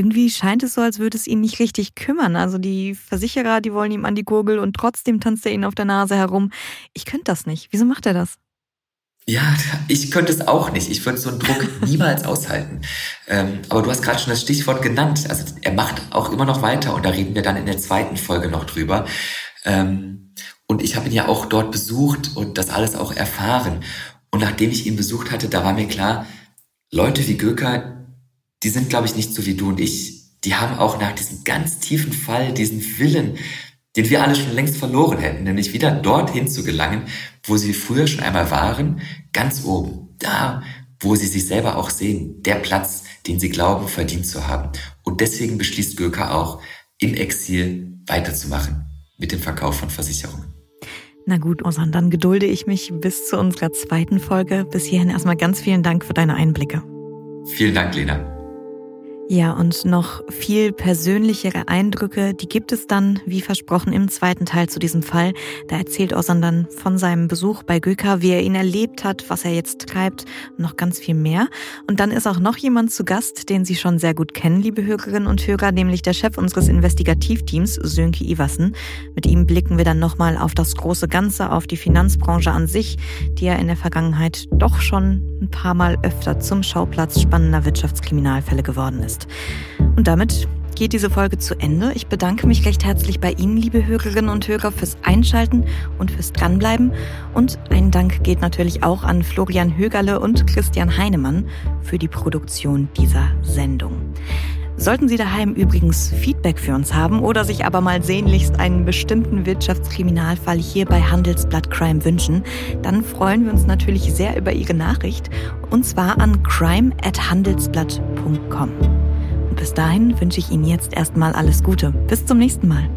irgendwie scheint es so, als würde es ihn nicht richtig kümmern. Also die Versicherer, die wollen ihm an die Gurgel und trotzdem tanzt er ihnen auf der Nase herum. Ich könnte das nicht. Wieso macht er das? Ja, ich könnte es auch nicht. Ich würde so einen Druck niemals aushalten. Ähm, aber du hast gerade schon das Stichwort genannt. Also er macht auch immer noch weiter und da reden wir dann in der zweiten Folge noch drüber. Ähm, und ich habe ihn ja auch dort besucht und das alles auch erfahren. Und nachdem ich ihn besucht hatte, da war mir klar, Leute wie Göker, die sind, glaube ich, nicht so wie du und ich. Die haben auch nach diesem ganz tiefen Fall diesen Willen, den wir alle schon längst verloren hätten, nämlich wieder dorthin zu gelangen, wo sie früher schon einmal waren, ganz oben, da, wo sie sich selber auch sehen, der Platz, den sie glauben, verdient zu haben. Und deswegen beschließt Göker auch, im Exil weiterzumachen mit dem Verkauf von Versicherungen. Na gut, Osan, dann gedulde ich mich bis zu unserer zweiten Folge. Bis hierhin erstmal ganz vielen Dank für deine Einblicke. Vielen Dank, Lena. Ja, und noch viel persönlichere Eindrücke, die gibt es dann, wie versprochen, im zweiten Teil zu diesem Fall. Da erzählt Osan dann von seinem Besuch bei Göker, wie er ihn erlebt hat, was er jetzt treibt noch ganz viel mehr. Und dann ist auch noch jemand zu Gast, den Sie schon sehr gut kennen, liebe Hörerinnen und Hörer, nämlich der Chef unseres Investigativteams, Sönke Iwassen. Mit ihm blicken wir dann nochmal auf das große Ganze, auf die Finanzbranche an sich, die ja in der Vergangenheit doch schon ein paar Mal öfter zum Schauplatz spannender Wirtschaftskriminalfälle geworden ist ist. Und damit geht diese Folge zu Ende. Ich bedanke mich recht herzlich bei Ihnen, liebe Hörerinnen und Hörer, fürs Einschalten und fürs Dranbleiben. Und ein Dank geht natürlich auch an Florian Högerle und Christian Heinemann für die Produktion dieser Sendung. Sollten Sie daheim übrigens Feedback für uns haben oder sich aber mal sehnlichst einen bestimmten Wirtschaftskriminalfall hier bei Handelsblatt Crime wünschen, dann freuen wir uns natürlich sehr über Ihre Nachricht und zwar an crime@handelsblatt.com. Bis dahin wünsche ich Ihnen jetzt erstmal alles Gute. Bis zum nächsten Mal.